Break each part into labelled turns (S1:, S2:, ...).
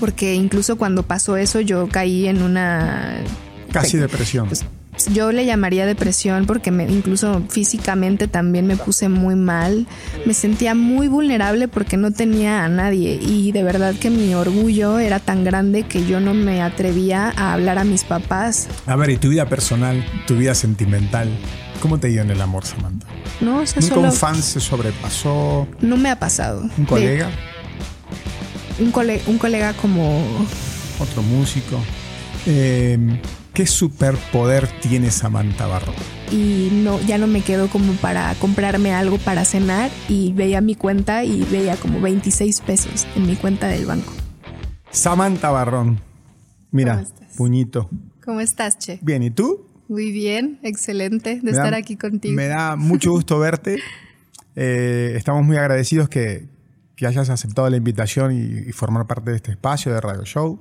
S1: porque incluso cuando pasó eso yo caí en una...
S2: Casi depresión.
S1: Pues, yo le llamaría depresión porque me, incluso físicamente también me puse muy mal. Me sentía muy vulnerable porque no tenía a nadie y de verdad que mi orgullo era tan grande que yo no me atrevía a hablar a mis papás.
S2: A ver, ¿y tu vida personal, tu vida sentimental? ¿Cómo te dio en el amor, Samantha?
S1: No, o sea,
S2: ¿Nunca
S1: solo...
S2: un fan se sobrepasó?
S1: No me ha pasado.
S2: ¿Un colega?
S1: Un, cole un colega como...
S2: Otro músico. Eh, ¿Qué superpoder tiene Samantha Barro?
S1: Y no, ya no me quedo como para comprarme algo para cenar y veía mi cuenta y veía como 26 pesos en mi cuenta del banco.
S2: Samantha Barrón. Mira, puñito.
S1: ¿Cómo estás, Che?
S2: Bien, ¿y tú?
S1: Muy bien, excelente de estar aquí contigo.
S2: Me da mucho gusto verte. Eh, estamos muy agradecidos que, que, hayas aceptado la invitación y, y formar parte de este espacio de Radio Show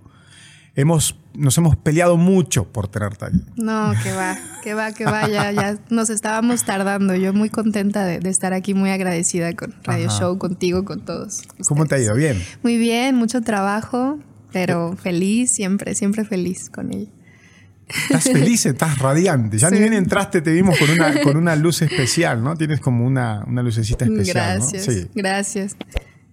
S2: hemos, nos hemos peleado mucho por tenerte ahí.
S1: No, que va, que va, que va, ya, ya nos estábamos tardando. Yo muy contenta de, de estar aquí, muy agradecida con Radio Ajá. Show, contigo, con todos. Ustedes.
S2: ¿Cómo te ha ido? Bien.
S1: Muy bien, mucho trabajo, pero feliz, siempre, siempre feliz con ella.
S2: Estás feliz, estás radiante. Ya sí. ni bien entraste, te vimos con una, con una luz especial, ¿no? Tienes como una, una lucecita especial.
S1: Gracias,
S2: ¿no? sí.
S1: gracias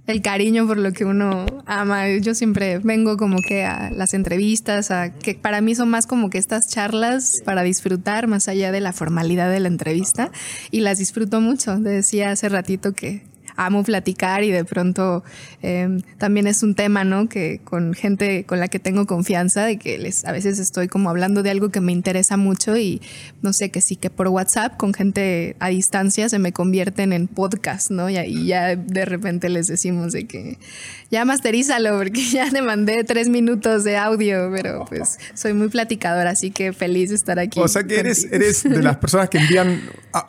S1: el cariño por lo que uno ama. Yo siempre vengo como que a las entrevistas, a que para mí son más como que estas charlas para disfrutar más allá de la formalidad de la entrevista y las disfruto mucho. Decía hace ratito que amo platicar y de pronto eh, también es un tema, ¿no? Que con gente con la que tengo confianza, de que les a veces estoy como hablando de algo que me interesa mucho y no sé, que sí que por WhatsApp con gente a distancia se me convierten en podcast, ¿no? Y ahí ya de repente les decimos de que ya masterízalo porque ya te mandé tres minutos de audio, pero pues soy muy platicadora, así que feliz de estar aquí.
S2: O sea que eres, eres de las personas que envían ah,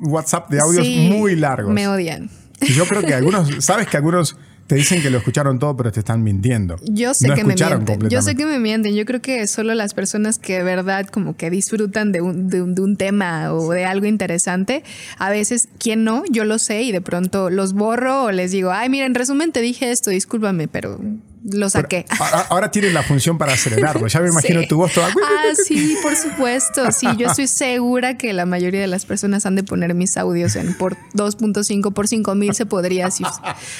S2: WhatsApp de audios
S1: sí,
S2: muy largos.
S1: Me odian.
S2: Y yo creo que algunos, sabes que algunos te dicen que lo escucharon todo, pero te están mintiendo.
S1: Yo sé
S2: no
S1: que me mienten. Yo sé que me mienten. Yo creo que solo las personas que de verdad como que disfrutan de un, de un, de un tema o de algo interesante, a veces, ¿quién no? Yo lo sé y de pronto los borro o les digo, ay, mira, en resumen te dije esto, discúlpame, pero lo saqué.
S2: Pero ahora tienen la función para acelerarlo. Ya me imagino
S1: sí.
S2: tu voz toda.
S1: Ah, sí, por supuesto. Sí, yo estoy segura que la mayoría de las personas han de poner mis audios en por 2.5 por 5000 se podría si,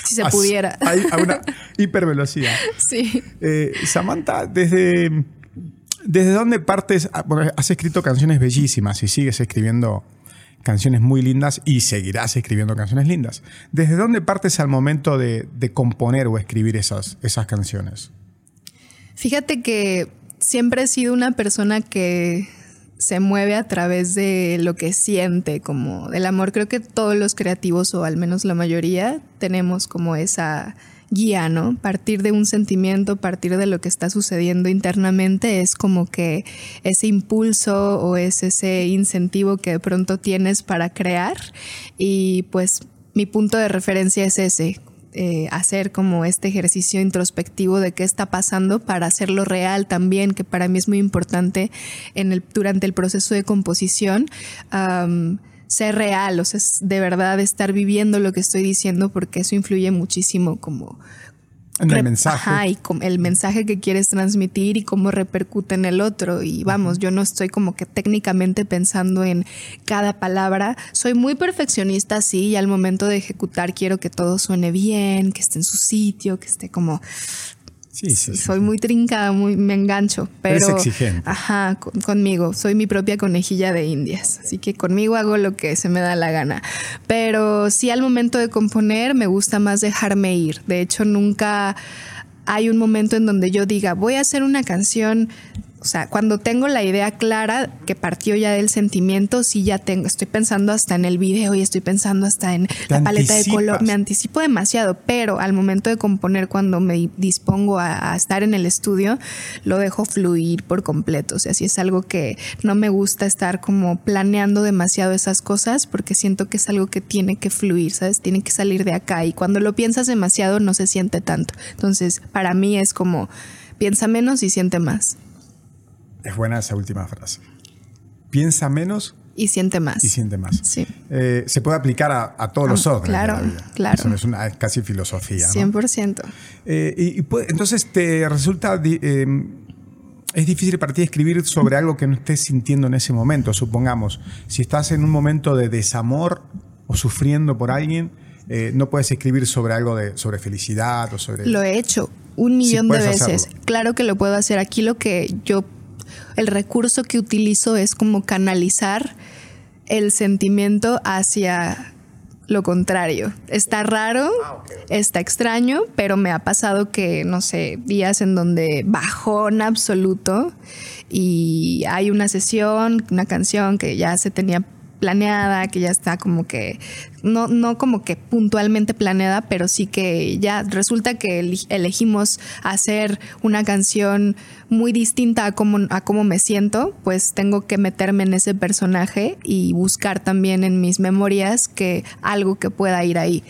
S1: si se pudiera.
S2: Hay una hipervelocidad.
S1: Sí.
S2: Eh, Samantha, desde, desde dónde partes? Bueno, has escrito canciones bellísimas y sigues escribiendo canciones muy lindas y seguirás escribiendo canciones lindas. ¿Desde dónde partes al momento de, de componer o escribir esas, esas canciones?
S1: Fíjate que siempre he sido una persona que se mueve a través de lo que siente, como del amor. Creo que todos los creativos, o al menos la mayoría, tenemos como esa guía, ¿no? Partir de un sentimiento, partir de lo que está sucediendo internamente, es como que ese impulso o es ese incentivo que de pronto tienes para crear. Y pues mi punto de referencia es ese, eh, hacer como este ejercicio introspectivo de qué está pasando para hacerlo real también, que para mí es muy importante en el, durante el proceso de composición. Ser real, o sea, de verdad estar viviendo lo que estoy diciendo porque eso influye muchísimo como
S2: en el mensaje.
S1: Ajá, y el mensaje que quieres transmitir y cómo repercute en el otro. Y vamos, yo no estoy como que técnicamente pensando en cada palabra. Soy muy perfeccionista, sí, y al momento de ejecutar quiero que todo suene bien, que esté en su sitio, que esté como
S2: Sí, sí, sí,
S1: soy muy trincada, muy, me engancho. Pero,
S2: Eres exigente.
S1: Ajá, con, conmigo. Soy mi propia conejilla de indias. Así que conmigo hago lo que se me da la gana. Pero sí, al momento de componer, me gusta más dejarme ir. De hecho, nunca hay un momento en donde yo diga, voy a hacer una canción o sea, cuando tengo la idea clara que partió ya del sentimiento, sí ya tengo, estoy pensando hasta en el video y estoy pensando hasta en la paleta de color. Me anticipo demasiado, pero al momento de componer, cuando me dispongo a, a, estar en el estudio, lo dejo fluir por completo. O sea, si es algo que no me gusta estar como planeando demasiado esas cosas, porque siento que es algo que tiene que fluir, ¿sabes? Tiene que salir de acá y cuando lo piensas demasiado no se siente tanto. Entonces, para mí es como piensa menos y siente más.
S2: Es buena esa última frase. Piensa menos
S1: Y siente más.
S2: Y siente más.
S1: Sí.
S2: Eh, se puede aplicar a, todos los órdenes
S1: claro,
S2: de la vida.
S1: Claro,
S2: Eso es una casi filosofía.
S1: 100%.
S2: Eh, y, entonces te resulta... Eh, es difícil para ti escribir sobre algo que no estés sintiendo en ese momento, supongamos. Si estás en un momento de desamor o sufriendo por alguien, eh, no puedes escribir sobre algo de sobre felicidad o sobre...
S1: Lo he hecho un millón de veces. Claro que lo puedo hacer. Aquí lo que yo, el recurso que utilizo es como canalizar el sentimiento hacia lo contrario. Está raro, ah, está extraño, pero me ha pasado que, no sé, días en donde bajón absoluto y hay una sesión, una canción que ya se tenía planeada, que ya está como que, no, no como que puntualmente planeada, pero sí que ya resulta que elegimos hacer una canción muy distinta a cómo, a cómo me siento, pues tengo que meterme en ese personaje y buscar también en mis memorias que algo que pueda ir ahí.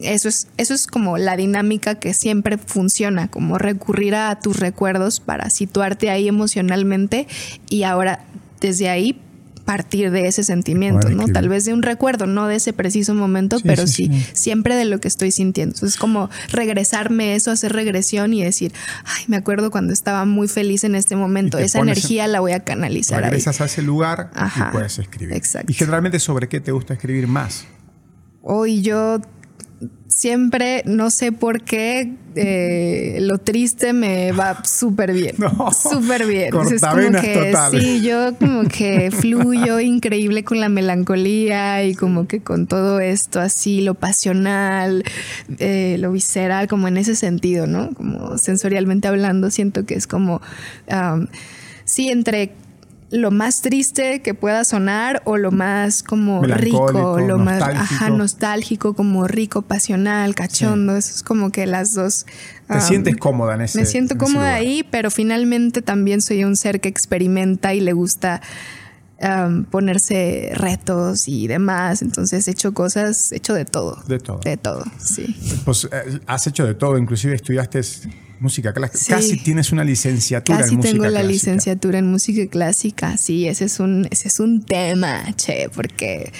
S1: Eso es, eso es como la dinámica que siempre funciona, como recurrir a tus recuerdos para situarte ahí emocionalmente y ahora desde ahí partir de ese sentimiento, ¿no? Tal vez de un recuerdo, no de ese preciso momento, pero sí, siempre de lo que estoy sintiendo. es como regresarme eso, hacer regresión y decir, ay, me acuerdo cuando estaba muy feliz en este momento, esa energía la voy a canalizar.
S2: Regresas a ese lugar y puedes escribir.
S1: Exacto.
S2: Y generalmente sobre qué te gusta escribir más.
S1: Hoy yo siempre, no sé por qué, eh, lo triste me va súper bien. súper bien.
S2: es como que,
S1: sí, yo como que fluyo increíble con la melancolía y como que con todo esto así, lo pasional, eh, lo visceral, como en ese sentido, ¿no? Como sensorialmente hablando, siento que es como, sí, entre lo más triste que pueda sonar o lo más como rico, lo más ajá, nostálgico, como rico, pasional, cachondo. Eso es como que las dos.
S2: Te sientes cómoda en ese
S1: Me siento cómoda ahí, pero finalmente también soy un ser que experimenta y le gusta ponerse retos y demás. Entonces he hecho cosas, he hecho de todo.
S2: De todo.
S1: De todo, sí.
S2: Pues eh, has hecho de todo, inclusive estudiaste música clásica. Casi tienes una licenciatura
S1: en
S2: música
S1: clásica.
S2: tengo
S1: la licenciatura en música clásica. Sí, ese es un, ese es un tema, che, porque...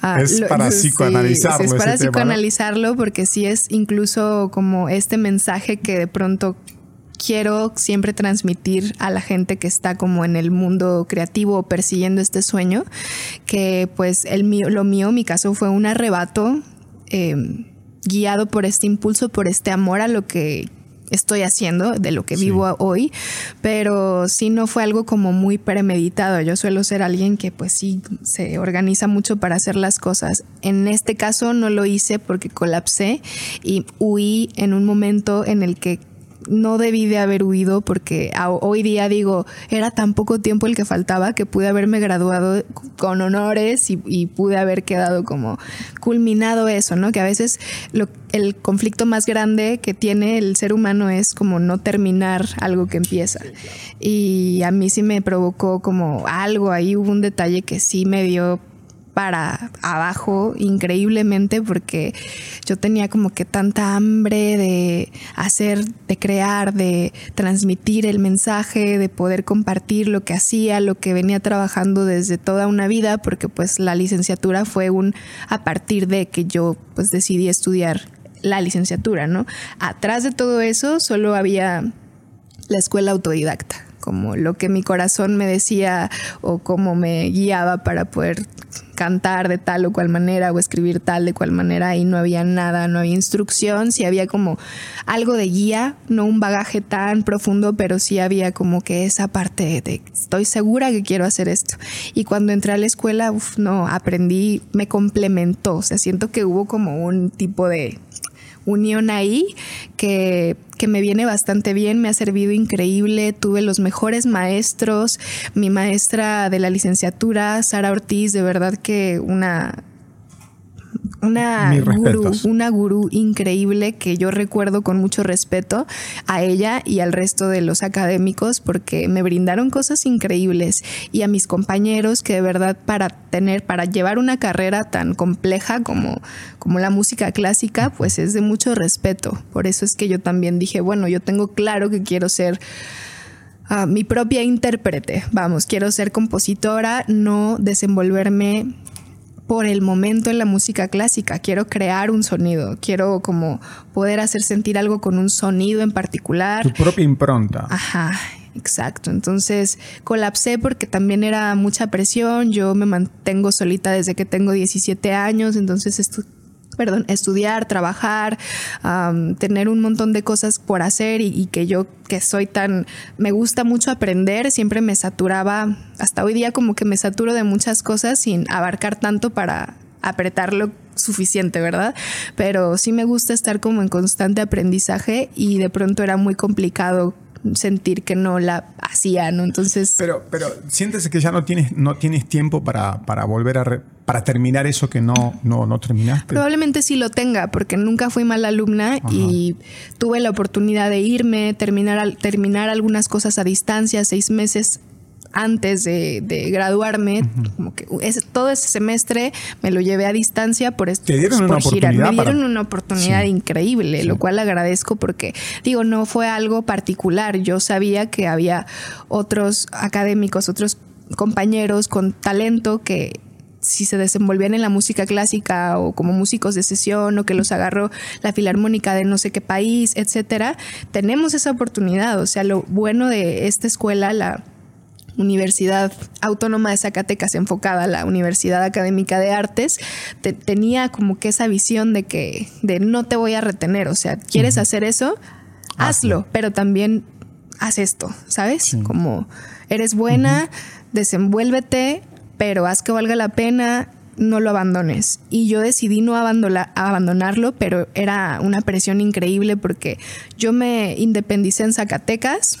S2: Ah, es para psicoanalizarlo.
S1: es para psicoanalizarlo porque sí es incluso como este mensaje que de pronto quiero siempre transmitir a la gente que está como en el mundo creativo persiguiendo este sueño, que pues el mío, lo mío, mi caso fue un arrebato eh, guiado por este impulso, por este amor a lo que estoy haciendo, de lo que vivo hoy, pero sí no fue algo como muy premeditado. Yo suelo ser alguien que pues sí se organiza mucho para hacer las cosas. En este caso no lo hice porque colapsé y huí en un momento en el que no debí de haber huido porque hoy día digo, era tan poco tiempo el que faltaba que pude haberme graduado con honores y, pude haber quedado como culminado eso, ¿no? Que a veces el conflicto más grande que tiene el ser humano es como no terminar algo que empieza. Y a mí sí me provocó como algo, ahí hubo un detalle que sí me dio para abajo increíblemente porque yo tenía como que tanta hambre de hacer, de crear, de transmitir el mensaje, de poder compartir lo que hacía, lo que venía trabajando desde toda una vida, porque pues la licenciatura fue un a partir de que yo pues decidí estudiar la licenciatura, ¿no? Atrás de todo eso solo había la escuela autodidacta como lo que mi corazón me decía o cómo me guiaba para poder cantar de tal o cual manera o escribir tal de cual manera y no había nada, no había instrucción, sí había como algo de guía, no un bagaje tan profundo, pero sí había como que esa parte de estoy segura que quiero hacer esto. Y cuando entré a la escuela, no, aprendí, me complementó, o sea, siento que hubo como un tipo de unión ahí que, me viene bastante bien, me ha servido increíble, tuve los mejores maestros, mi maestra de la licenciatura, Sara Ortiz, de verdad que una una gurú, una gurú increíble que yo recuerdo con mucho respeto a ella y al resto de los académicos porque me brindaron cosas increíbles y a mis compañeros que de verdad para tener, para llevar una carrera tan compleja como, como la música clásica, pues es de mucho respeto. Por eso es que yo también dije, bueno, yo tengo claro que quiero ser ah, mi propia intérprete. Vamos, quiero ser compositora, no desenvolverme por el momento en la música clásica. Quiero crear un sonido, quiero como poder hacer sentir algo con un sonido en particular.
S2: Tu propia impronta.
S1: Ajá, exacto. Entonces colapsé porque también era mucha presión. Yo me mantengo solita desde que tengo 17 años, entonces esto perdón, estudiar, trabajar, tener un montón de cosas por hacer y, que yo que soy tan, me gusta mucho aprender, siempre me saturaba, hasta hoy día como que me saturo de muchas cosas sin abarcar tanto para apretarlo suficiente, ¿verdad? Pero sí me gusta estar como en constante aprendizaje y de pronto era muy complicado sentir que no la hacía, ¿no? Entonces...
S2: Pero, pero sientes que ya no tienes, no tienes tiempo para, para volver a... para terminar eso que no, no, no terminaste.
S1: Probablemente sí lo tenga, porque nunca fui mala alumna y tuve la oportunidad de irme, terminar, terminar algunas cosas a distancia, seis meses antes de, graduarme, como que todo ese semestre me lo llevé a distancia por esto.
S2: ¿Te dieron una oportunidad?
S1: Me dieron una oportunidad increíble, lo cual agradezco porque, digo, no fue algo particular. Yo sabía que había otros académicos, otros compañeros con talento que si se desenvolvían en la música clásica o como músicos de sesión o que los agarró la filarmónica de no sé qué país, etcétera, tenemos esa oportunidad. O sea, lo bueno de esta escuela, la Universidad Autónoma de Zacatecas enfocada a la Universidad Académica de Artes, tenía como que esa visión de que de no te voy a retener, o sea, ¿quieres hacer eso? Hazlo, pero también haz esto, ¿sabes? Como eres buena, desenvuélvete, pero haz que valga la pena, no lo abandones. Y yo decidí no abandonarlo, pero era una presión increíble porque yo me independicé en Zacatecas,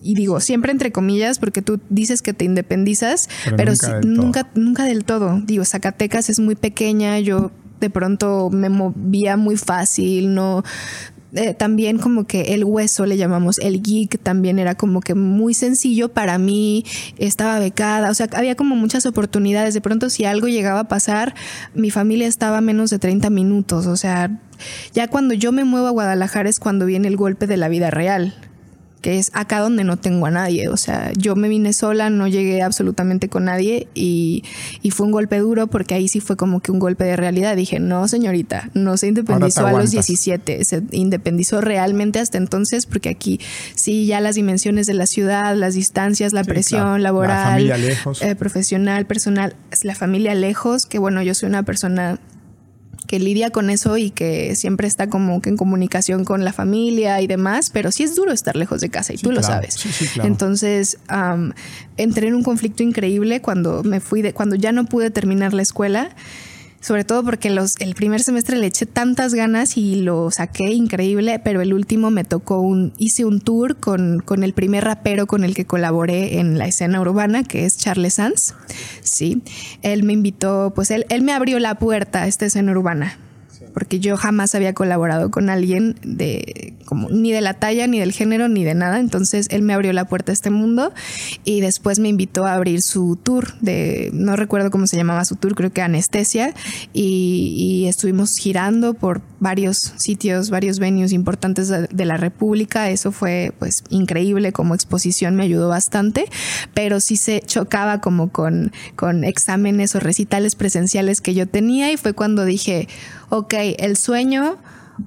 S1: y digo siempre entre comillas porque tú dices que te independizas, pero, nunca, nunca, del todo. Digo, Zacatecas es muy pequeña, yo de pronto me movía muy fácil, no eh, también como que el hueso le llamamos el geek también era como que muy sencillo para mí estaba becada o sea había como muchas oportunidades. De pronto si algo llegaba a pasar mi familia estaba a menos de 30 minutos o sea ya cuando yo me muevo a Guadalajara es cuando viene el golpe de la vida real que es acá donde no tengo a nadie. O sea, yo me vine sola, no llegué absolutamente con nadie y, fue un golpe duro porque ahí sí fue como que un golpe de realidad. Dije, no, señorita, no se independizó a los 17, se independizó realmente hasta entonces porque aquí sí ya las dimensiones de la ciudad, las distancias, la presión laboral, eh, profesional, personal, la familia lejos, que bueno, yo soy una persona que lidia con eso y que siempre está como que en comunicación con la familia y demás, pero sí es duro estar lejos de casa y tú lo sabes. Entonces, entré en un conflicto increíble cuando me fui de, cuando ya no pude terminar la escuela sobre todo porque los, el primer semestre le eché tantas ganas y lo saqué increíble, pero el último me tocó un, hice un tour con, con el primer rapero con el que colaboré en la escena urbana, que es Charles Sanz. Sí, él me invitó, pues él, él me abrió la puerta a esta escena urbana porque yo jamás había colaborado con alguien de como ni de la talla, ni del género, ni de nada. Entonces él me abrió la puerta a este mundo y después me invitó a abrir su tour de, no recuerdo cómo se llamaba su tour, creo que Anestesia, y, estuvimos girando por varios sitios, varios venues importantes de, la República. Eso fue pues increíble como exposición, me ayudó bastante, pero sí se chocaba como con, con exámenes o recitales presenciales que yo tenía y fue cuando dije, ok, el sueño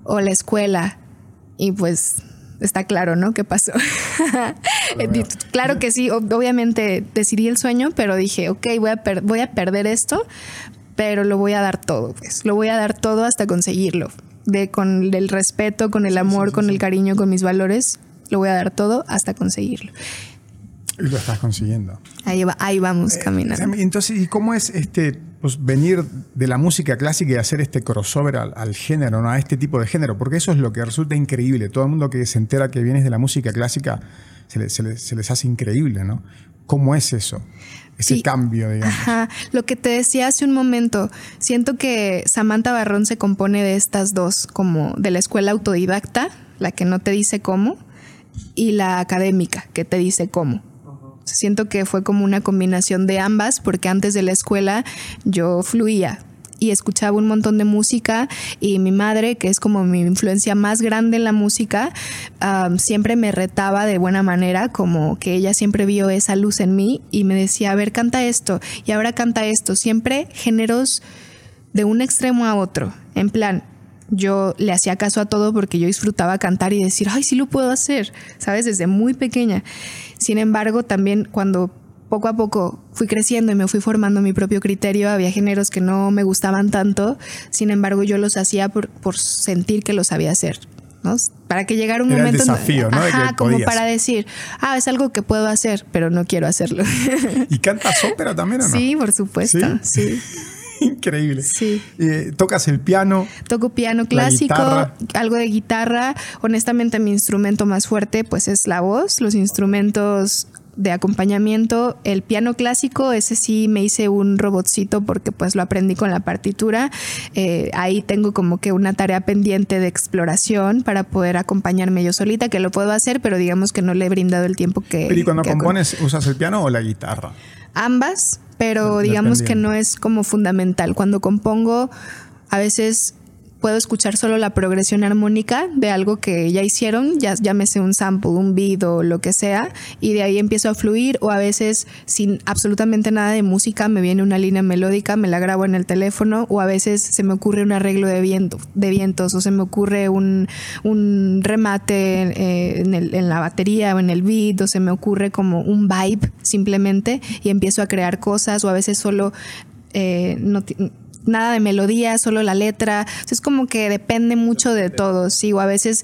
S1: o la escuela. Y pues está claro, ¿no? ¿Qué pasó? claro que sí, obviamente decidí el sueño, pero dije, ok, voy a, voy a perder esto, pero lo voy a dar todo, pues, lo voy a dar todo hasta conseguirlo. De, con el respeto, con el amor, con el cariño, con mis valores, lo voy a dar todo hasta conseguirlo.
S2: Y lo estás consiguiendo.
S1: Ahí, va, ahí vamos eh, caminando.
S2: Entonces, ¿y cómo es este pues, venir de la música clásica y hacer este crossover al, género, ¿no? a este tipo de género? Porque eso es lo que resulta increíble. Todo el mundo que se entera que vienes de la música clásica se, les hace increíble, ¿no? ¿Cómo es eso? Ese cambio, digamos.
S1: Ajá. Lo que te decía hace un momento, siento que Samantha Barrón se compone de estas dos, como de la escuela autodidacta, la que no te dice cómo, y la académica, que te dice cómo. Siento que fue como una combinación de ambas, porque antes de la escuela yo fluía y escuchaba un montón de música y mi madre, que es como mi influencia más grande en la música, siempre me retaba de buena manera, como que ella siempre vio esa luz en mí y me decía, a ver, canta esto y ahora canta esto, siempre géneros de un extremo a otro, en plan, yo le hacía caso a todo porque yo disfrutaba cantar y decir, ay, sí lo puedo hacer, ¿sabes? Desde muy pequeña. Sin embargo, también cuando poco a poco fui creciendo y me fui formando mi propio criterio, había géneros que no me gustaban tanto, sin embargo yo los hacía por, sentir que los sabía hacer. ¿no? Para que llegara un momento.
S2: desafío, ¿no?
S1: Ajá, como para decir, ah, es algo que puedo hacer, pero no quiero hacerlo.
S2: ¿Y cantas ópera también o no?
S1: Sí, por supuesto. sí.
S2: Increíble.
S1: Sí.
S2: Eh, ¿Tocas el piano?
S1: Toco piano clásico, algo de guitarra. Honestamente, mi instrumento más fuerte pues es la voz. Los instrumentos de acompañamiento, el piano clásico, ese sí me hice un robotcito porque pues lo aprendí con la partitura. Eh, ahí tengo como que una tarea pendiente de exploración para poder acompañarme yo solita, que lo puedo hacer, pero digamos que no le he brindado el tiempo que...
S2: Pero ¿y cuando compones usas el piano o la guitarra?
S1: Ambas, pero digamos que no es como fundamental. Cuando compongo, a veces puedo escuchar solo la progresión armónica de algo que ya hicieron, ya llámese un sample, un beat o lo que sea, y de ahí empiezo a fluir o a veces sin absolutamente nada de música me viene una línea melódica, me la grabo en el teléfono o a veces se me ocurre un arreglo de, viento, de vientos o se me ocurre un, remate eh, en, la batería o en el beat o se me ocurre como un vibe simplemente y empiezo a crear cosas o a veces solo eh, nada de melodía, solo la letra. es como que depende mucho de todo. Sí, o a veces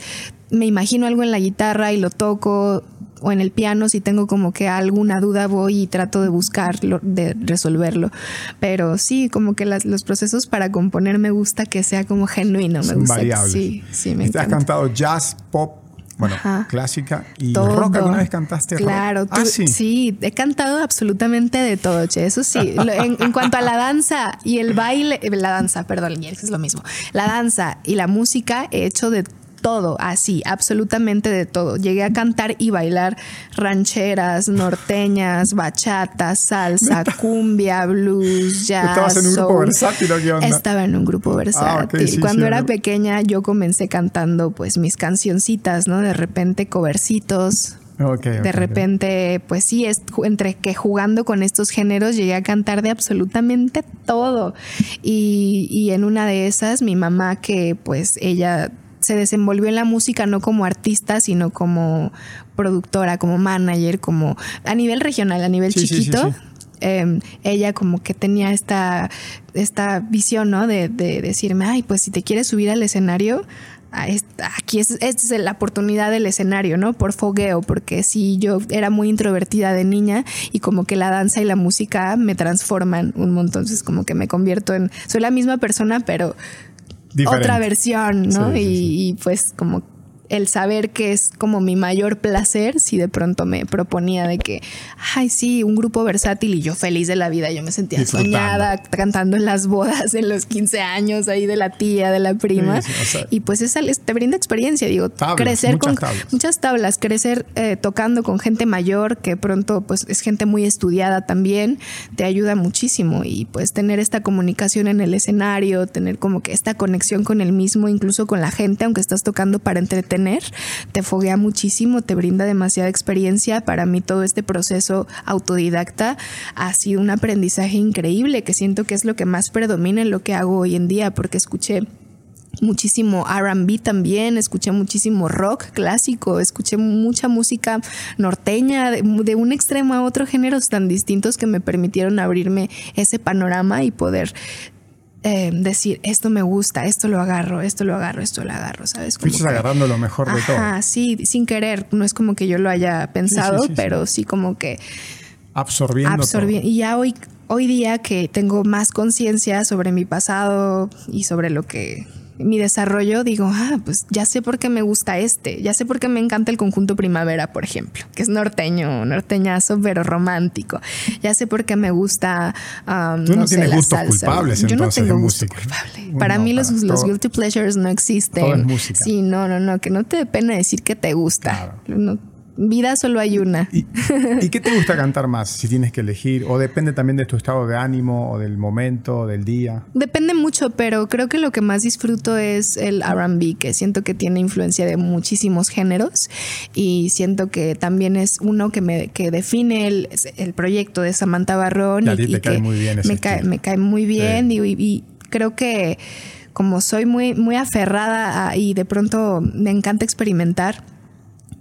S1: me imagino algo en la guitarra y lo toco o en el piano si tengo como que alguna duda voy y trato de buscarlo, de resolverlo. Pero sí, como que los procesos para componer me gusta que sea como genuino, me gusta. Sí, sí, me
S2: Has cantado jazz, pop, bueno, clásica. ¿Y rock alguna vez cantaste
S1: claro,
S2: rock? Ah,
S1: sí. sí, he cantado absolutamente de todo, che. Eso sí. en, cuanto a la danza y el baile, la danza, perdón, es lo mismo. La danza y la música he hecho de todo, así, absolutamente de todo. Llegué a cantar y bailar rancheras, norteñas, bachata, salsa, cumbia, blues, jazz.
S2: ¿Estabas en un grupo versátil o qué onda?
S1: Estaba en un grupo ah, versátil. Cuando era pequeña yo comencé cantando pues mis cancioncitas, ¿no? De repente covercitos, de repente, pues sí, es entre que jugando con estos géneros llegué a cantar de absolutamente todo. Y, y en una de esas, mi mamá, que pues ella se desenvolvió en la música no como artista, sino como productora, como manager, como a nivel regional, a nivel chiquito. Em, ella como que tenía esta, esta visión, ¿no? De, decirme, ay, pues si te quieres subir al escenario, aquí es, es, la oportunidad del escenario, ¿no? Por fogueo, porque si yo era muy introvertida de niña y como que la danza y la música me transforman un montón, entonces como que me convierto en, soy la misma persona, pero otra versión, ¿no? y, y, pues como el saber que es como mi mayor placer si de pronto me proponía de que, ay, sí, un grupo versátil y yo feliz de la vida, yo me sentía soñada cantando en las bodas, en los 15 años ahí de la tía, de la prima. y pues esa te brinda experiencia, digo, crecer con muchas tablas, crecer eh, tocando con gente mayor que pronto pues es gente muy estudiada también, te ayuda muchísimo. Y pues tener esta comunicación en el escenario, tener como que esta conexión con el mismo, incluso con la gente, aunque estás tocando para entretener te foguea muchísimo, te brinda demasiada experiencia. Para mí todo este proceso autodidacta ha sido un aprendizaje increíble que siento que es lo que más predomina en lo que hago hoy en día porque escuché muchísimo RB también, escuché muchísimo rock clásico, escuché mucha música norteña, de, de, un extremo a otro, géneros tan distintos que me permitieron abrirme ese panorama y poder eh, decir, esto me gusta, esto lo agarro, esto lo agarro, esto lo agarro, ¿sabes?
S2: Fuiste agarrando lo mejor de todo.
S1: Ah, sí, sin querer, no es como que yo lo haya pensado, pero sí. como que...
S2: Absorbiendo.
S1: Absorbiendo. Y ya hoy, hoy día que tengo más conciencia sobre mi pasado y sobre lo que mi desarrollo digo, ah, pues ya sé por qué me gusta este, ya sé por qué me encanta el conjunto primavera, por ejemplo, que es norteño, norteñazo, pero romántico. Ya sé por qué me gusta.
S2: Um, Tú no, tienes gustos culpables,
S1: Yo
S2: no
S1: tengo gusto culpable. para mí los, los guilty pleasures no existen.
S2: Todo es música.
S1: Sí, no, no, no, que no te dé pena decir que te gusta. No, Vida solo hay una.
S2: ¿Y, qué te gusta cantar más si tienes que elegir? ¿O depende también de tu estado de ánimo o del momento, del día?
S1: Depende mucho, pero creo que lo que más disfruto es el RB, que siento que tiene influencia de muchísimos géneros y siento que también es uno que me que define el, proyecto de Samantha Barrón.
S2: y,
S1: que
S2: cae muy bien
S1: me, cae, me cae muy bien y creo que como soy muy, muy aferrada y de pronto me encanta experimentar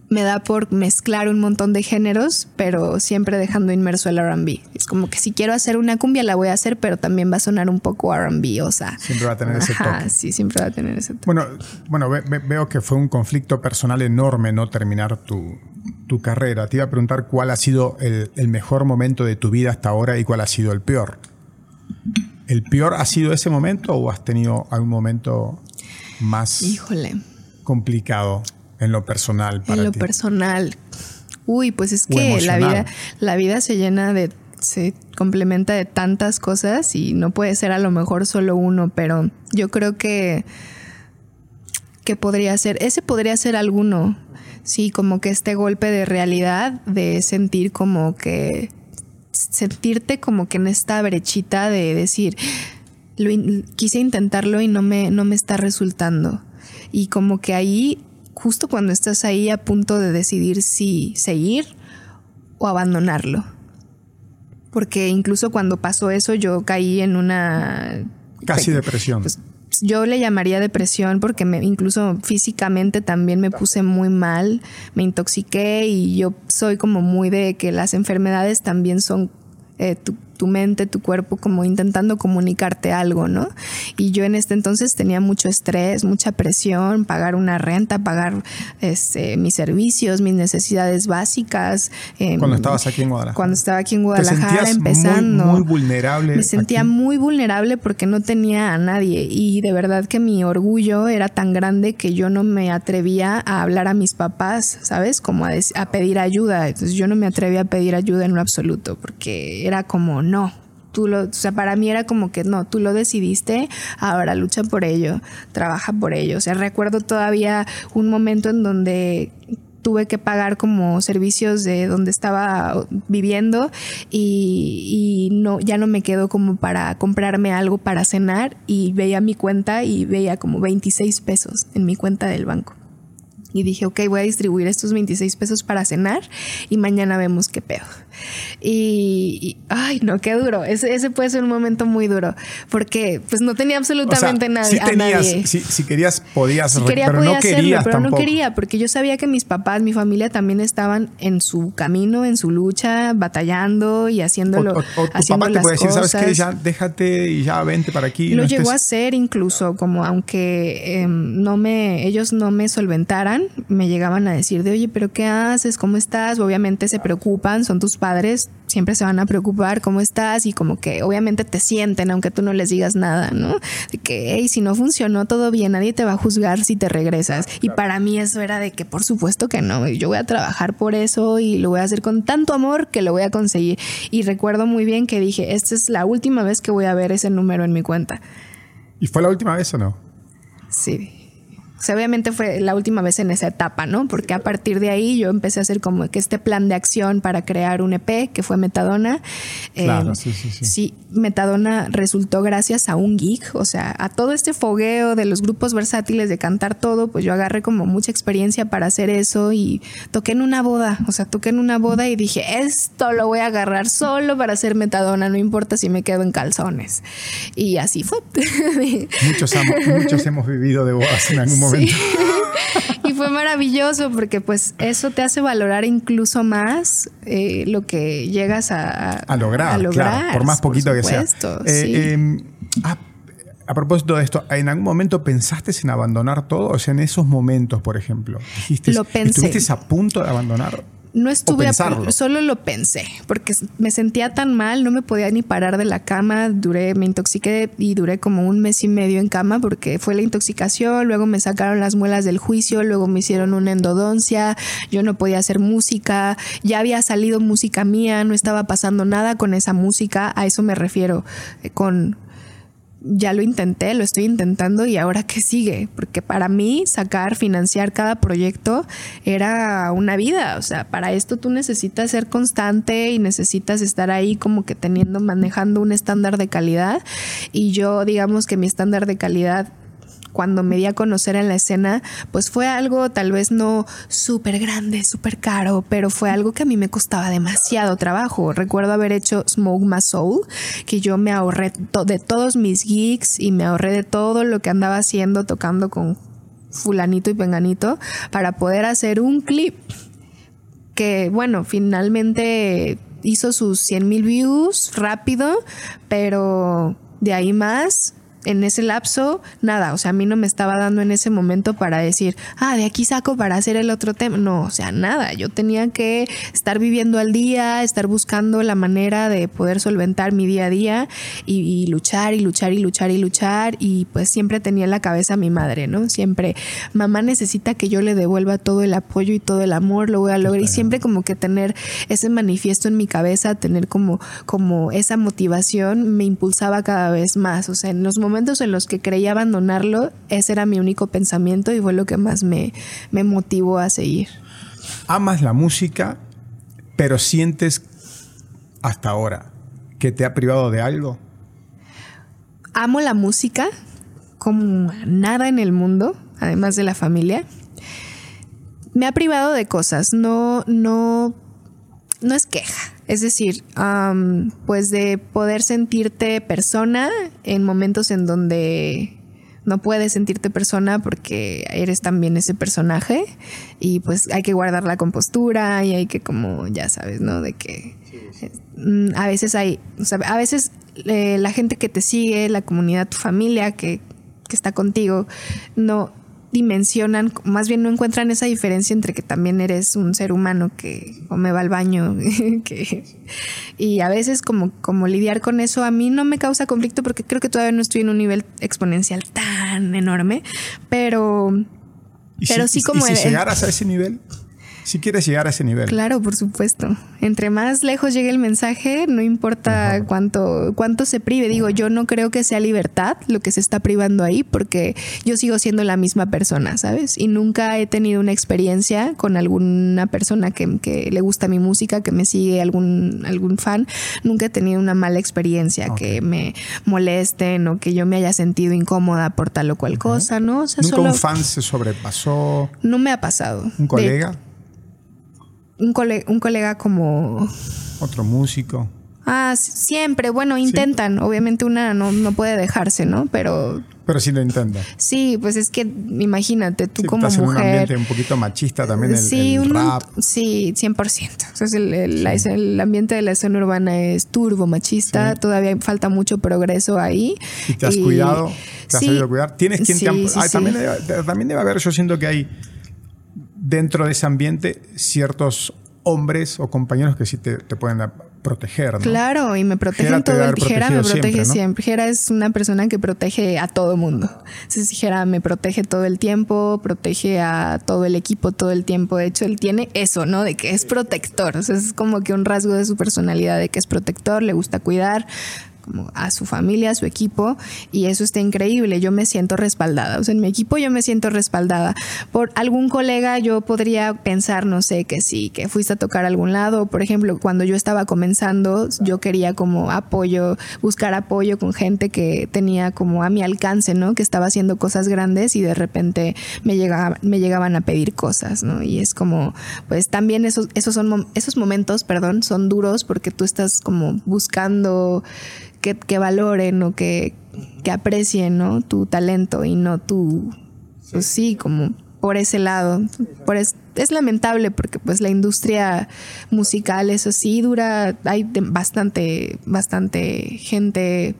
S1: me da por mezclar un montón de géneros, pero siempre dejando inmerso el RB. Es como que si quiero hacer una cumbia la voy a hacer, pero también va a sonar un poco RB, o sea.
S2: Siempre va a tener ese toque.
S1: Sí, siempre va a tener ese toque.
S2: Bueno, bueno veo que fue un conflicto personal enorme no terminar tu, carrera. Te iba a preguntar cuál ha sido el, el mejor momento de tu vida hasta ahora y cuál ha sido el peor. ¿El peor ha sido ese momento o has tenido algún momento más
S1: Híjole.
S2: complicado? En lo personal.
S1: Para en lo personal. Uy, pues es que la vida, la vida se llena de, se complementa de tantas cosas y no puede ser a lo mejor solo uno, pero yo creo que, que podría ser, ese podría ser alguno. Sí, como que este golpe de realidad, de sentir como que, sentirte como que en esta brechita de decir, lo, quise intentarlo y no me, no me está resultando. Y como que ahí justo cuando estás ahí a punto de decidir si seguir o abandonarlo. Porque incluso cuando pasó eso yo caí en una...
S2: Casi depresión. Pues,
S1: yo le llamaría depresión porque me, incluso físicamente también me puse muy mal, me intoxiqué y yo soy como muy de que las enfermedades también son eh, tu mente, tu cuerpo, como intentando comunicarte algo, ¿no? Y yo en este entonces tenía mucho estrés, mucha presión, pagar una renta, pagar este, mis servicios, mis necesidades básicas.
S2: Em, cuando estabas aquí en Guadalajara.
S1: Cuando estaba aquí en Guadalajara empezando.
S2: Muy, muy vulnerable.
S1: Me sentía muy vulnerable porque no tenía a nadie y de verdad que mi orgullo era tan grande que yo no me atrevía a hablar a mis papás, ¿sabes? Como a, a pedir ayuda. Entonces yo no me atrevía a pedir ayuda en lo absoluto porque era como no, tú lo, o sea, para mí era como que no, tú lo decidiste, ahora lucha por ello, trabaja por ello. O sea, recuerdo todavía un momento en donde tuve que pagar como servicios de donde estaba viviendo y, y, no ya no me quedó como para comprarme algo para cenar y veía mi cuenta y veía como 26 pesos en mi cuenta del banco y dije, ok, voy a distribuir estos 26 pesos para cenar y mañana vemos qué pedo. Y, ay, no, qué duro. Ese, ese, puede ser un momento muy duro porque pues no tenía absolutamente nada.
S2: Si tenías, Si, querías, podías,
S1: si quería, pero no querías pero no quería porque yo sabía que mis papás, mi familia también estaban en su camino, en su lucha, batallando y haciéndolo. O, o, tu papá te puede decir, ¿sabes qué?
S2: Ya déjate y ya vente para aquí.
S1: Lo llegó a hacer incluso, como aunque em, no me, ellos no me solventaran, me llegaban a decir de, oye, pero ¿qué haces? ¿Cómo estás? Obviamente se preocupan, son tus padres, siempre se van a preocupar cómo estás y como que obviamente te sienten, aunque tú no les digas nada, ¿no? De que, hey, si no funcionó todo bien, nadie te va a juzgar si te regresas. Y para mí eso era de que, por supuesto que no, yo voy a trabajar por eso y lo voy a hacer con tanto amor que lo voy a conseguir. Y recuerdo muy bien que dije, esta es la última vez que voy a ver ese número en mi cuenta.
S2: ¿Y fue la última vez o no?
S1: Sí obviamente fue la última vez en esa etapa, ¿no? Porque a partir de ahí yo empecé a hacer como que este plan de acción para crear un EP, que fue Metadona.
S2: Claro, eh, sí, sí, sí.
S1: Sí, Metadona resultó gracias a un geek, o sea, a todo este fogueo de los grupos versátiles de cantar todo, pues yo agarré como mucha experiencia para hacer eso y toqué en una boda, o sea, toqué en una boda y dije, esto lo voy a agarrar solo para hacer Metadona, no importa si me quedo en calzones. Y así fue.
S2: muchos, muchos hemos vivido de bodas en algún momento.
S1: y fue maravilloso porque pues eso te hace valorar incluso más eh, lo que llegas a,
S2: lograr, por más poquito que sea. Eh, em, a, propósito de esto, ¿en algún momento pensaste en abandonar todo? O sea, en esos momentos, por ejemplo, dijiste,
S1: lo pensé.
S2: ¿estuviste a punto de abandonar?
S1: No estuve, a, solo lo pensé, porque me sentía tan mal, no me podía ni parar de la cama, duré, me intoxiqué y duré como un mes y medio en cama porque fue la intoxicación, luego me sacaron las muelas del juicio, luego me hicieron una endodoncia, yo no podía hacer música, ya había salido música mía, no estaba pasando nada con esa música, a eso me refiero, eh, con ya lo intenté, lo estoy intentando y ahora qué sigue, porque para mí sacar, financiar cada proyecto era una vida, o sea, para esto tú necesitas ser constante y necesitas estar ahí como que teniendo, manejando un estándar de calidad. Y yo digamos que mi estándar de calidad cuando me di a conocer en la escena, pues fue algo tal vez no súper grande, súper caro, pero fue algo que a mí me costaba demasiado trabajo. Recuerdo haber hecho Smoke My Soul, que yo me ahorré de todos mis gigs y me ahorré de todo lo que andaba haciendo tocando con fulanito y penganito para poder hacer un clip que, bueno, finalmente hizo sus 100 mil views rápido, pero de ahí más en ese lapso, nada, o sea, a mí no me estaba dando en ese momento para decir, ah, de aquí saco para hacer el otro tema. No, o sea, nada, yo tenía que estar viviendo al día, estar buscando la manera de poder solventar mi día a día y, luchar y luchar y luchar y luchar. Y pues siempre tenía en la cabeza mi madre, ¿no? Siempre, mamá necesita que yo le devuelva todo el apoyo y todo el amor, lo voy a lograr y siempre como que tener ese manifiesto en mi cabeza, tener como, como esa motivación me impulsaba cada vez más, o sea, en los momentos momentos en los que creía abandonarlo, ese era mi único pensamiento y fue lo que más me, me motivó a seguir.
S2: Amas la música, pero sientes hasta ahora que te ha privado de algo.
S1: Amo la música como nada en el mundo, además de la familia. Me ha privado de cosas, no, no, no es queja es decir, pues de poder sentirte persona en momentos en donde no puedes sentirte persona porque eres también ese personaje y pues hay que guardar la compostura y hay que como, ya sabes, ¿no? De que mm, a veces hay, o sea, a veces eh, la gente que te sigue, la comunidad, tu familia que, que está contigo, no, dimensionan, más bien no encuentran esa diferencia entre que también eres un ser humano que me va al baño, que, y a veces como, como lidiar con eso a mí no me causa conflicto porque creo que todavía no estoy en un nivel exponencial tan enorme, pero, pero sí como...
S2: si llegaras a ese nivel? Si quieres llegar a ese nivel.
S1: Claro, por supuesto. Entre más lejos llegue el mensaje, no importa cuánto, cuánto se prive. Digo, yo no creo que sea libertad lo que se está privando ahí, porque yo sigo siendo la misma persona, ¿sabes? Y nunca he tenido una experiencia con alguna persona que, le gusta mi música, que me sigue, algún, algún fan. Nunca he tenido una mala experiencia, que me molesten o que yo me haya sentido incómoda por tal o cual cosa, ¿no?
S2: O sea, ¿Nunca un fan se sobrepasó?
S1: No me ha pasado.
S2: ¿Un colega?
S1: Un, un colega como...
S2: Otro músico.
S1: Ah, siempre. Bueno, intentan. Obviamente una no, no, puede dejarse, ¿no? Pero...
S2: Pero sí lo intenta.
S1: Sí, pues es que imagínate, tú como
S2: estás
S1: mujer...
S2: En un ambiente un poquito machista también, el, sí, el rap.
S1: Sí, 100%. Entonces el, el, ambiente de la escena urbana es turbo machista. Todavía falta mucho progreso ahí.
S2: ¿Y te has cuidado? ¿Te has sabido cuidar? ¿Tienes quien te... también, también debe haber, yo siento que hay dentro de ese ambiente ciertos hombres o compañeros que sí te, pueden proteger. ¿no?
S1: Claro, y me protegen todo el Jera me protege siempre. Jera es una persona que protege a todo mundo. Entonces Jera me protege todo el tiempo, protege a todo el equipo todo el tiempo. De hecho, él tiene eso, ¿no? De que es protector. O sea, es como que un rasgo de su personalidad de que es protector, le gusta cuidar a su familia, a su equipo, y eso está increíble. Yo me siento respaldada. O sea, en mi equipo yo me siento respaldada. Por algún colega yo podría pensar, no sé, que sí, que fuiste a tocar a algún lado. Por ejemplo, cuando yo estaba comenzando, yo quería como apoyo, buscar apoyo con gente que tenía como a mi alcance, ¿no? Que estaba haciendo cosas grandes y de repente me, llegaba, me llegaban a pedir cosas, ¿no? Y es como, pues también esos, esos, son, esos momentos, perdón, son duros porque tú estás como buscando que, valoren o que, aprecien ¿no? tu talento y no tu, pues sí, como por ese lado. Por es, es, lamentable porque pues la industria musical, eso sí, dura, hay bastante, bastante gente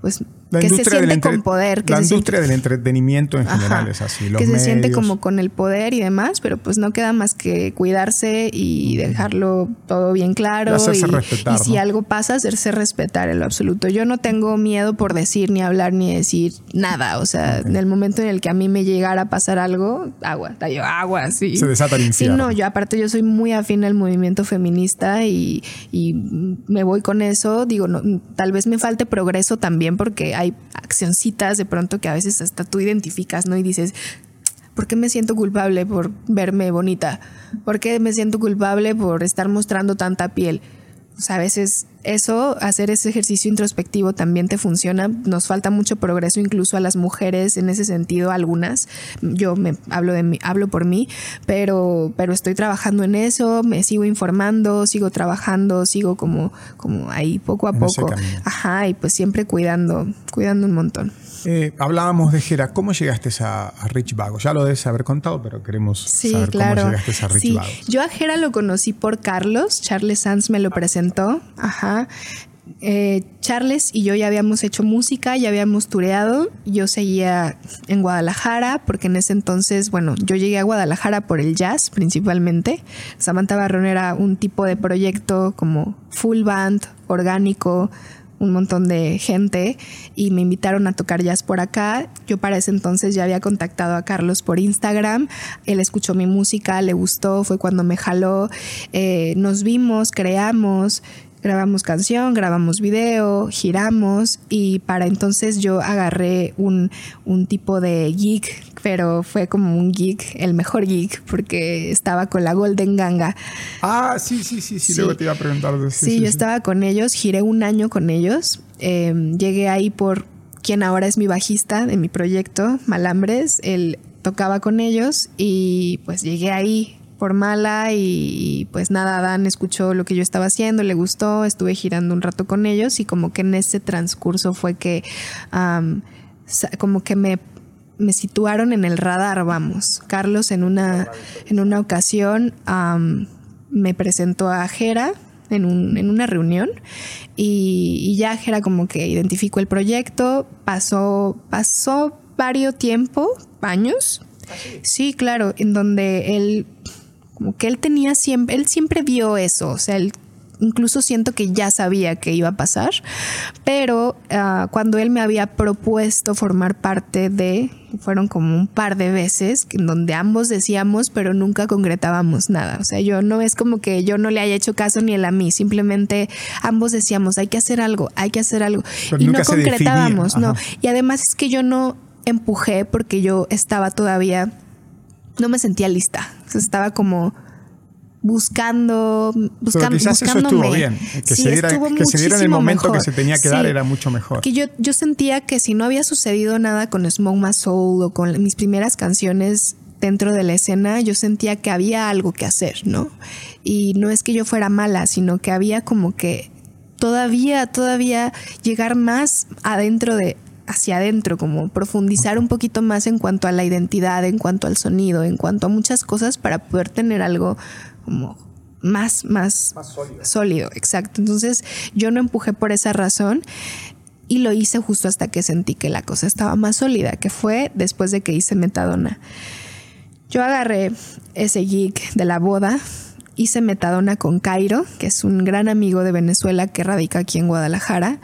S1: pues que se siente con poder.
S2: Que la industria del entretenimiento en general es así.
S1: que se siente como con el poder y demás, pero pues no queda más que cuidarse y dejarlo todo bien claro. Y, respetar, y si algo pasa, hacerse respetar en lo absoluto. Yo no tengo miedo por decir, ni hablar, ni decir nada. O sea, en el momento en el que a mí me llegara a pasar algo, agua, yo agua, sí.
S2: Se desata el infierno.
S1: Sí, no, yo aparte yo soy muy afín al movimiento feminista y, y me voy con eso. Digo, no, tal vez me falte progreso también porque hay accioncitas de pronto que a veces hasta tú identificas, ¿no? Y dices, ¿por qué me siento culpable por verme bonita? ¿Por qué me siento culpable por estar mostrando tanta piel? O sea, a veces eso, hacer ese ejercicio introspectivo también te funciona. Nos falta mucho progreso incluso a las mujeres en ese sentido, algunas. Yo me hablo de mí, hablo por mí, pero, pero estoy trabajando en eso, me sigo informando, sigo trabajando, sigo como, como ahí poco a poco. Ajá, y pues siempre cuidando, cuidando un montón.
S2: Eh, hablábamos de Jera. ¿Cómo llegaste a, Rich Vago? Ya lo debes haber contado, pero queremos saber cómo llegaste a Rich sí.
S1: Yo a Jera lo conocí por Carlos. Charles Sanz me lo presentó. Ajá. Eh, Charles y yo ya habíamos hecho música, ya habíamos tureado. Yo seguía en Guadalajara, porque en ese entonces, bueno, yo llegué a Guadalajara por el jazz principalmente. Samantha Barrón era un tipo de proyecto como full band, orgánico, un montón de gente y me invitaron a tocar jazz por acá. Yo para ese entonces ya había contactado a Carlos por Instagram. Él escuchó mi música, le gustó, fue cuando me jaló. Eh, nos vimos, creamos grabamos canción, grabamos video, giramos y para entonces yo agarré un, un, tipo de gig, pero fue como un gig, el mejor gig, porque estaba con la Golden Ganga.
S2: Ah, sí, sí, sí, sí, luego te iba a preguntar.
S1: Sí, sí, yo estaba con ellos, giré un año con ellos, em, llegué ahí por quien ahora es mi bajista de mi proyecto, Malambres, él tocaba con ellos y pues llegué ahí por mala y, pues nada, Dan escuchó lo que yo estaba haciendo, le gustó, estuve girando un rato con ellos y como que en ese transcurso fue que como que me, me, situaron en el radar, vamos. Carlos en una, en una ocasión me presentó a Jera, en, un, en, una reunión y, y, ya Jera como que identificó el proyecto, pasó, pasó varios tiempo, años. Sí, claro, en donde él como que él tenía siempre, él siempre vio eso, o sea, él incluso siento que ya sabía que iba a pasar, pero ah, cuando él me había propuesto formar parte de, fueron como un par de veces, en donde ambos decíamos, pero nunca concretábamos nada. O sea, yo no es como que yo no le haya hecho caso ni él a mí, simplemente ambos decíamos, hay que hacer algo, hay que hacer algo. y no concretábamos, no. Y además es que yo no empujé porque yo estaba todavía no me sentía lista. estaba como buscando, buscando
S2: quizás eso estuvo bien. Que se diera, que se diera en el momento que se tenía que dar era mucho mejor.
S1: Que yo, yo sentía que si no había sucedido nada con Smoke My Soul o con mis primeras canciones dentro de la escena, yo sentía que había algo que hacer, ¿no? Y no es que yo fuera mala, sino que había como que todavía, todavía llegar más adentro de hacia adentro, como profundizar un poquito más en cuanto a la identidad, en cuanto al sonido, en cuanto a muchas cosas para poder tener algo como más, más, sólido. Exacto. Entonces yo no empujé por esa razón y lo hice justo hasta que sentí que la cosa estaba más sólida, que fue después de que hice Metadona. Yo agarré ese gig de la boda, hice Metadona con Cairo, que es un gran amigo de Venezuela que radica aquí en Guadalajara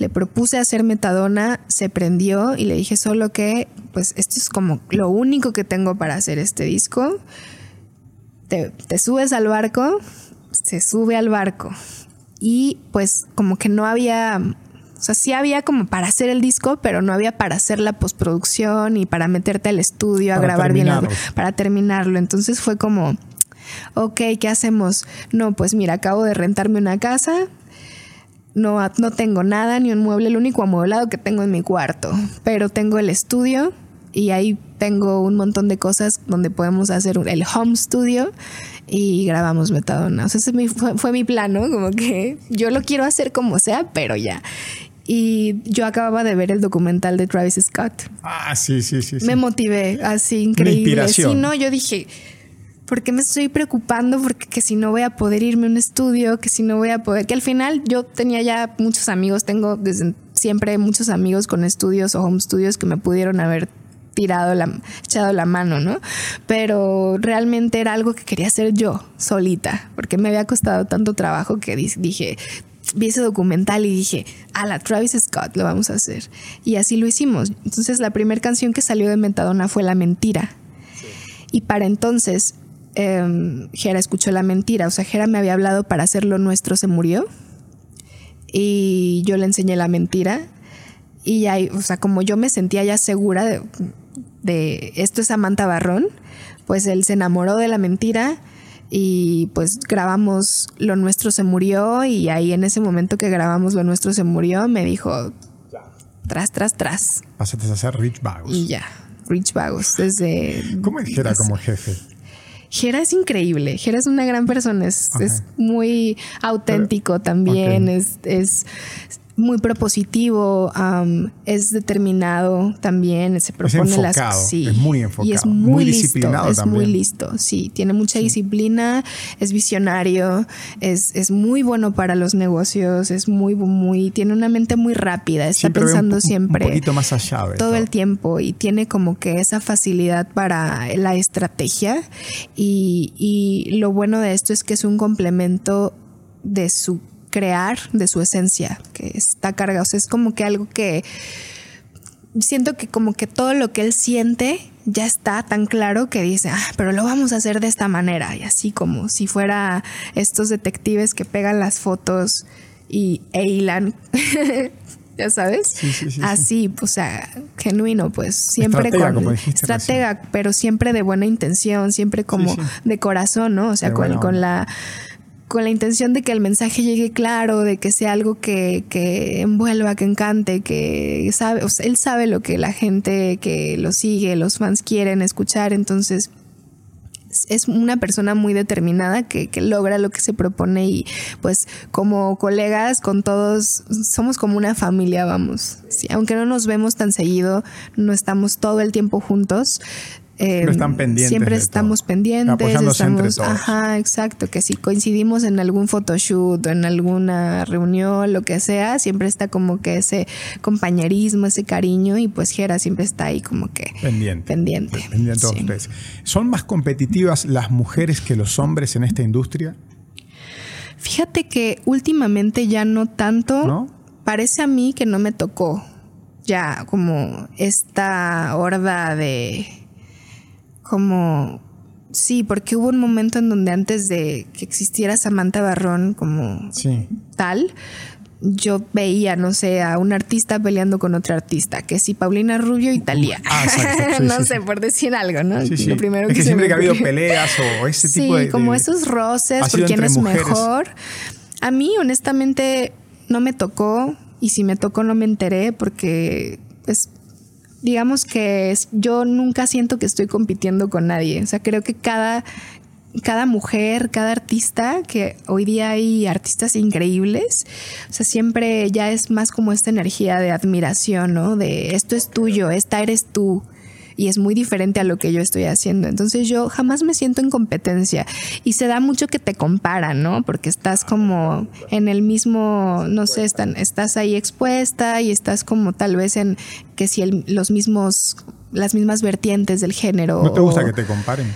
S1: le propuse hacer metadona, se prendió y le dije solo que, pues esto es como lo único que tengo para hacer este disco. Te, subes al barco, se sube al barco. Y pues como que no había o sea, sí había como para hacer el disco, pero no había para hacer la postproducción y para meterte al estudio a grabar bien, para terminarlo. Entonces fue como, ok, ¿qué hacemos? No, pues mira, acabo de rentarme una casa, no, no tengo nada, ni un mueble, el único amueblado que tengo en mi cuarto, pero tengo el estudio y ahí tengo un montón de cosas donde podemos hacer el home studio y grabamos Metadona. O sea, ese fue, mi plan, ¿no? Como que yo lo quiero hacer como sea, pero ya. Y yo acababa de ver el documental de Travis Scott.
S2: Ah, sí, sí, sí.
S1: Me motivé, así increíble. Sí, no, yo dije, ¿por qué me estoy preocupando? Porque que si no voy a poder irme a un estudio, que si no voy a poder, que al final yo tenía ya muchos amigos, tengo desde siempre muchos amigos con estudios o home studios que me pudieron haber tirado la, echado la mano, ¿no? Pero realmente era algo que quería hacer yo, solita, porque me había costado tanto trabajo que dije, vi ese documental y dije, a la Travis Scott lo vamos a hacer. Y así lo hicimos. Entonces la primera canción que salió de Metadona fue La Mentira. Y para entonces eh, Jera escuchó la mentira. O sea, Jera me había hablado para hacer lo nuestro, se murió. Y yo le enseñé la mentira. Y ahí, o sea, como yo me sentía ya segura de, de esto es Samantha Barrón, pues él se enamoró de la mentira y pues grabamos Lo Nuestro se murió y ahí en ese momento que grabamos Lo Nuestro se murió me dijo tras, tras, tras.
S2: A ser Rich Vagos.
S1: Y ya, Rich Vagos desde...
S2: ¿Cómo es Jera como jefe?
S1: Jera es increíble, Jera es una gran persona, es, es muy auténtico también, es, es muy propositivo, es determinado también, se propone las
S2: enfocado,
S1: sí,
S2: es muy
S1: y es
S2: enfocado,
S1: muy,
S2: muy
S1: listo,
S2: disciplinado
S1: es muy listo, sí, tiene mucha disciplina, es visionario, es, es muy bueno para los negocios, es muy, muy, tiene una mente muy rápida, está
S2: Siempre ve un
S1: pensando siempre
S2: Un poquito más allá de
S1: todo el tiempo y tiene como que esa facilidad para la estrategia y, y lo bueno de esto es que es un complemento de su crear, de su esencia, que está cargado, o sea, es como que algo que siento que como que todo lo que él siente ya está tan claro que dice, ah, pero lo vamos a hacer de esta manera y así como si fuera estos detectives que pegan las fotos y e hilan ya sabes.
S2: Sí, sí, sí, sí.
S1: así o sea genuino pues siempre
S2: Estratega,
S1: con
S2: como dijiste
S1: estratega pero siempre de buena intención siempre como de corazón no o sea con, la con la intención de que el mensaje llegue claro, de que sea algo que, que envuelva, que encante, que sabe, o sea, él sabe lo que la gente que lo sigue, los fans quieren escuchar, entonces es- una persona muy determinada que, que logra lo que se propone y pues como colegas con todos somos como una familia, vamos. Aunque no nos vemos tan seguido, no estamos todo el tiempo juntos. Eh,
S2: Pero están pendientes
S1: Siempre estamos
S2: todo.
S1: pendientes,
S2: Apoyándose entre
S1: estamos,
S2: todos.
S1: ajá, exacto, que si coincidimos en algún photoshoot o en alguna reunión, lo que sea, siempre está como que ese compañerismo, ese cariño y pues Jera siempre está ahí como que
S2: Pendiente.
S1: pendiente.
S2: Pendiente de todos
S1: Sí.
S2: ustedes. ¿Son más competitivas las mujeres que los hombres en esta industria?
S1: Fíjate que últimamente ya no tanto.
S2: ¿No?
S1: Parece a mí que no me tocó ya como esta horda de como sí, porque hubo un momento en donde antes de que existiera Samantha Barrón como
S2: Sí.
S1: tal, yo veía, no sé, a un artista peleando con otro artista, que si Paulina Rubio y Talía.
S2: Ah, exacto. Sí,
S1: no
S2: sí,
S1: sé,
S2: sí.
S1: por decir algo, ¿no?
S2: Sí, sí.
S1: Lo primero
S2: es que,
S1: se
S2: siempre
S1: me
S2: que ha habido peleas o ese
S1: Sí,
S2: tipo de.
S1: como
S2: de-
S1: esos roces por quién es
S2: mujeres.
S1: mejor. A mí, honestamente, no me tocó. Y si me tocó, no me enteré porque, pues, digamos que yo nunca siento que estoy compitiendo con nadie. O sea, creo que cada, cada mujer, cada artista, que hoy día hay artistas increíbles, o sea, siempre ya es más como esta energía de admiración, ¿no? De esto es tuyo, esta eres tú. Y es muy diferente a lo que yo estoy haciendo. Entonces yo jamás me siento en competencia. Y se da mucho que te comparan, ¿no? Porque estás como en el mismo, no sé, están, estás ahí expuesta y estás como tal vez en que si el- los mismos, las mismas vertientes del género.
S2: ¿No te gusta
S1: o-
S2: que te comparen?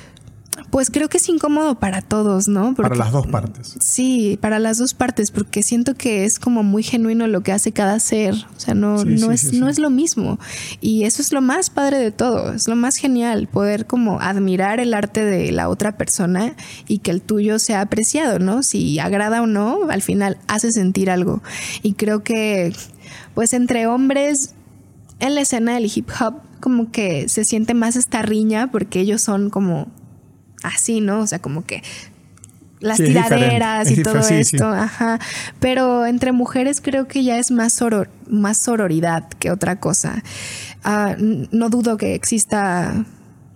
S1: Pues creo que es incómodo para todos, ¿no?
S2: Para las dos partes.
S1: Sí, para las dos partes, porque siento que es como muy genuino lo que hace cada ser. O sea, no,
S2: Sí,
S1: no,
S2: sí,
S1: es,
S2: sí,
S1: no es lo mismo. Y eso es lo más padre de todo, es lo más genial, poder como admirar el arte de la otra persona y que el tuyo sea apreciado, ¿no? Si agrada o no, al final hace sentir algo. Y creo que, pues entre hombres, en la escena del hip hop, como que se siente más esta riña porque ellos son como así, ¿no? O sea, como que las
S2: Sí,
S1: tiraderas
S2: es
S1: y todo
S2: sí.
S1: esto, ajá. Pero entre mujeres creo que ya es más, soror- más sororidad que otra cosa. Ah, no dudo que exista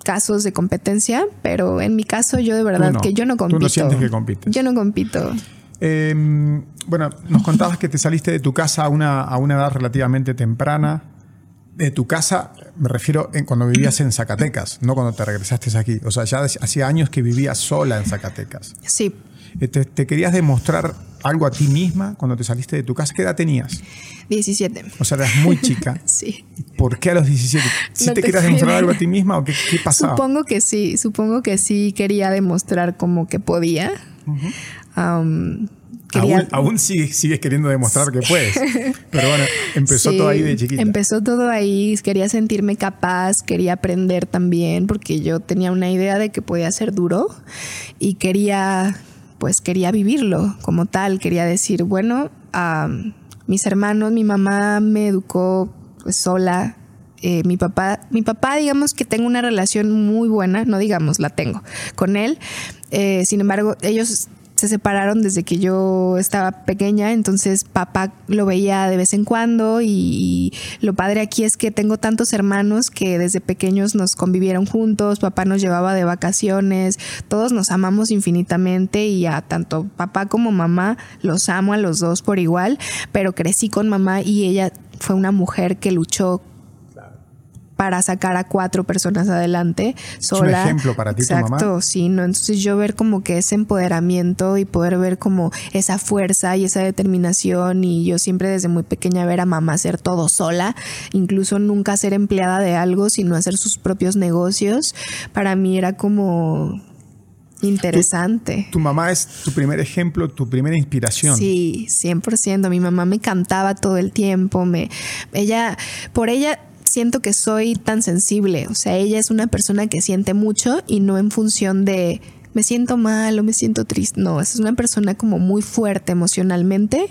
S1: casos de competencia, pero en mi caso yo de verdad
S2: no.
S1: que yo no
S2: Tú no
S1: compito.
S2: sientes que compites.
S1: Yo no compito.
S2: Eh, bueno, nos contabas que te saliste de tu casa a una, a una edad relativamente temprana. De tu casa, me refiero en cuando vivías en Zacatecas, no cuando te regresaste aquí. O sea, ya hacía años que vivías sola en Zacatecas.
S1: Sí.
S2: Eh, ¿Te, te querías demostrar algo a ti misma cuando te saliste de tu casa? ¿Qué edad tenías?
S1: 17.
S2: O sea, eras muy chica.
S1: Sí.
S2: ¿Por qué a los 17? ¿Si
S1: No
S2: te
S1: te
S2: querías demostrar algo a ti misma o qué, qué pasaba?
S1: Supongo que sí, supongo que sí quería demostrar como que podía. Quería-
S2: Aún, aún sigues, sigues queriendo demostrar que puedes. Pero bueno, empezó
S1: Sí,
S2: todo ahí de chiquita.
S1: Empezó todo ahí, quería sentirme capaz, quería aprender también, porque yo tenía una idea de que podía ser duro y quería, pues quería vivirlo como tal, quería decir, bueno, mis hermanos, mi mamá me educó pues sola. Eh, mi papá, mi papá, digamos que tengo una relación muy buena, no digamos, la tengo con él. Eh, sin embargo, ellos se separaron desde que yo estaba pequeña, entonces papá lo veía de vez en cuando y lo padre aquí es que tengo tantos hermanos que desde pequeños nos convivieron juntos, papá nos llevaba de vacaciones, todos nos amamos infinitamente y a tanto papá como mamá los amo a los dos por igual, pero crecí con mamá y ella fue una mujer que luchó para sacar a cuatro personas adelante sola.
S2: Es un ejemplo para ti,
S1: Exacto,
S2: tu mamá.
S1: sí, ¿no? Entonces yo ver como que ese empoderamiento y poder ver como esa fuerza y esa determinación y yo siempre desde muy pequeña ver a mamá hacer todo sola, incluso nunca ser empleada de algo, sino hacer sus propios negocios, para mí era como interesante.
S2: Tu, tu mamá es tu primer ejemplo, tu primera inspiración.
S1: Sí, 100%. Mi mamá me cantaba todo el tiempo, me ella por ella siento que soy tan sensible. O sea, ella es una persona que siente mucho y no en función de me siento mal o me siento triste. No, es una persona como muy fuerte emocionalmente.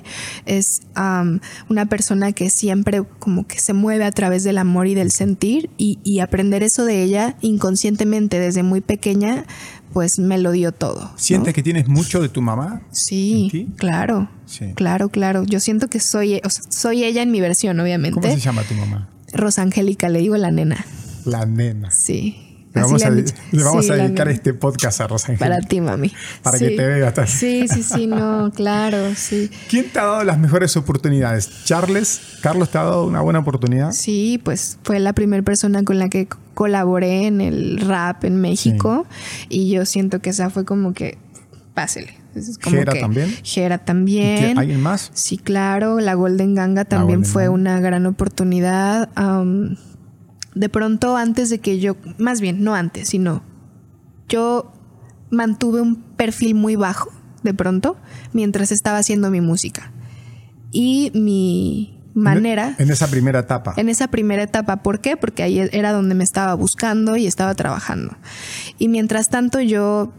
S1: Es um, una persona que siempre como que se mueve a través del amor y del sentir y, y aprender eso de ella inconscientemente desde muy pequeña pues me lo dio todo.
S2: ¿Sientes
S1: ¿no?
S2: que tienes mucho de tu mamá?
S1: Sí, claro. Sí. Claro, claro. Yo siento que soy, o sea, soy ella en mi versión, obviamente.
S2: ¿Cómo se llama tu mamá?
S1: Rosangélica, le digo la nena.
S2: La nena.
S1: Sí.
S2: Le vamos, a, le vamos sí, a, dedicar este podcast a Rosangélica.
S1: Para ti, mami.
S2: Para sí. que te vea.
S1: Sí, sí, sí, no, claro, sí.
S2: ¿Quién te ha dado las mejores oportunidades? ¿Charles? ¿Carlos te ha dado una buena oportunidad?
S1: Sí, pues fue la primera persona con la que colaboré en el rap en México y yo siento que esa fue como que, pásele. Es como
S2: Jera
S1: que,
S2: también.
S1: Jera también.
S2: ¿Alguien más?
S1: Sí, claro. La Golden Ganga también Golden fue Ganga. una gran oportunidad. Um, de pronto, antes de que yo, más bien, no antes, sino yo mantuve un perfil muy bajo, de pronto, mientras estaba haciendo mi música. Y mi manera.
S2: En esa primera etapa.
S1: En esa primera etapa. ¿Por qué? Porque ahí era donde me estaba buscando y estaba trabajando. Y mientras tanto yo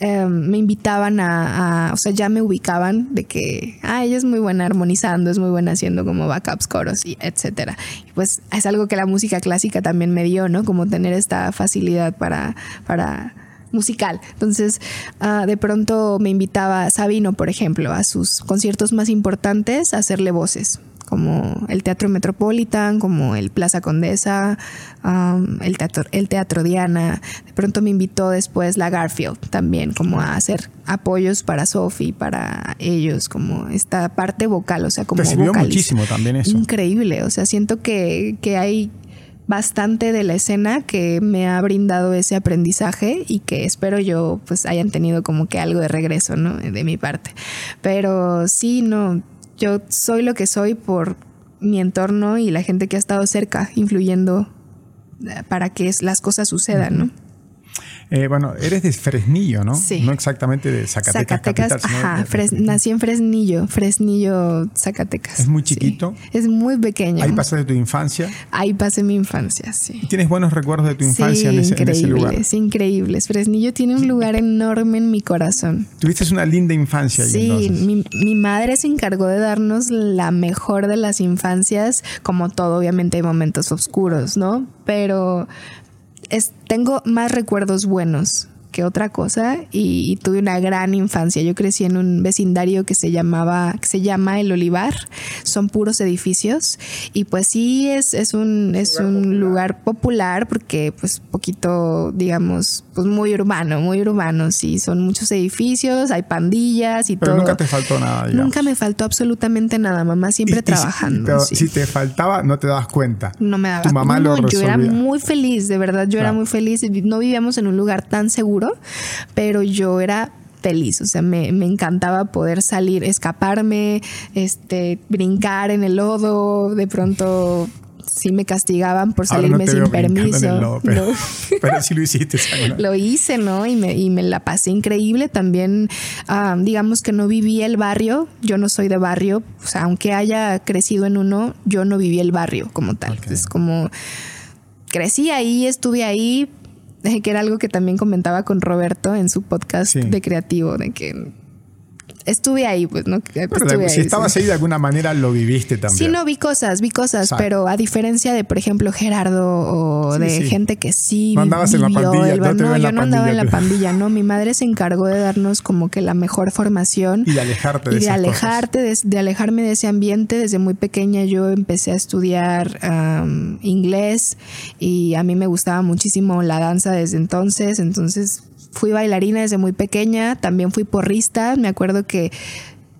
S1: eh, me invitaban a, a, o sea, ya me ubicaban de que, ah, ella es muy buena armonizando, es muy buena haciendo como backups, coros y etcétera. Y pues es algo que la música clásica también me dio, ¿no? Como tener esta facilidad para, para musical. Entonces, uh, de pronto me invitaba Sabino, por ejemplo, a sus conciertos más importantes a hacerle voces como el Teatro Metropolitan, como el Plaza Condesa, um, el, teatro, el Teatro Diana. De pronto me invitó después la Garfield también, como a hacer apoyos para Sophie, para ellos, como esta parte vocal, o sea, como vocalista.
S2: muchísimo también eso.
S1: Increíble, o sea, siento que, que hay bastante de la escena que me ha brindado ese aprendizaje y que espero yo pues hayan tenido como que algo de regreso, ¿no? De mi parte. Pero sí, no, yo soy lo que soy por mi entorno y la gente que ha estado cerca, influyendo para que las cosas sucedan, ¿no?
S2: Eh, bueno, eres de Fresnillo, ¿no?
S1: Sí.
S2: No exactamente de Zacatecas.
S1: Zacatecas,
S2: capital,
S1: ajá. Fres nací en Fresnillo, Fresnillo, Zacatecas.
S2: Es muy chiquito.
S1: Sí. Es muy pequeño.
S2: Ahí pasaste tu infancia.
S1: Ahí pasé mi infancia, sí.
S2: ¿Y tienes buenos recuerdos de tu infancia
S1: sí,
S2: en, ese, en, ese, lugar?
S1: Increíbles, increíbles. Fresnillo tiene un lugar enorme en mi corazón.
S2: Tuviste una linda infancia. Ahí,
S1: sí,
S2: entonces.
S1: mi, mi, madre se encargó de darnos la mejor de las infancias, como todo, obviamente hay momentos oscuros, ¿no? Pero es, tengo más recuerdos buenos que otra cosa y, y, tuve una gran infancia. Yo crecí en un vecindario que se llamaba, que se llama El Olivar, son puros edificios y pues sí es, es un, es un popular. lugar popular porque pues poquito, digamos, pues muy urbano, muy urbano, sí, son muchos edificios, hay pandillas y
S2: pero
S1: todo.
S2: nunca te faltó nada. Digamos.
S1: Nunca me faltó absolutamente nada, mamá siempre
S2: y,
S1: trabajando.
S2: Y, pero
S1: sí.
S2: si te faltaba, no te dabas cuenta.
S1: No me daba
S2: Tu mamá
S1: no,
S2: lo
S1: Yo era muy feliz, de verdad, yo claro. era muy feliz. No vivíamos en un lugar tan seguro pero yo era feliz, o sea, me, me, encantaba poder salir, escaparme, este, brincar en el lodo, de pronto sí me castigaban por salirme
S2: no
S1: sin permiso.
S2: Lodo, pero, no. pero, sí lo hiciste.
S1: lo hice, ¿no? Y me, y me, la pasé increíble. También, uh, digamos que no viví el barrio. Yo no soy de barrio. O sea, aunque haya crecido en uno, yo no viví el barrio como tal. Okay. Es como crecí ahí, estuve ahí, que era algo que también comentaba con Roberto en su podcast
S2: sí.
S1: de creativo, de que estuve ahí, pues, ¿no?
S2: Pero si estabas ahí de alguna manera lo viviste también.
S1: Sí, no, vi cosas, vi cosas, pero a diferencia de, por ejemplo, Gerardo o de gente que sí.
S2: No andabas en la pandilla.
S1: no, yo no andaba en la pandilla, no. Mi madre se encargó de darnos como que la mejor formación.
S2: Y de alejarte de
S1: Y de alejarte, de, alejarme de ese ambiente. Desde muy pequeña yo empecé a estudiar inglés y a mí me gustaba muchísimo la danza desde entonces. Entonces fui bailarina desde muy pequeña, también fui porrista, me acuerdo que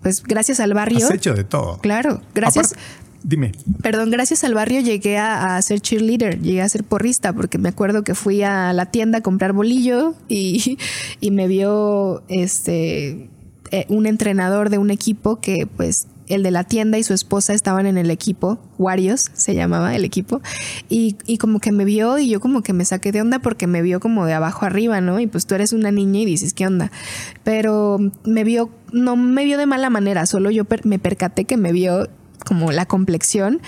S1: pues gracias al barrio.
S2: Has hecho de todo.
S1: Claro, gracias.
S2: dime.
S1: Perdón, gracias al barrio llegué a, ser cheerleader, llegué a ser porrista, porque me acuerdo que fui a la tienda a comprar bolillo y, y me vio este eh, un entrenador de un equipo que pues el de la tienda y su esposa estaban en el equipo, Warriors se llamaba el equipo, y, y, como que me vio y yo como que me saqué de onda porque me vio como de abajo arriba, ¿no? Y pues tú eres una niña y dices, ¿qué onda? Pero me vio, no me vio de mala manera, solo yo me percaté que me vio como la complexión.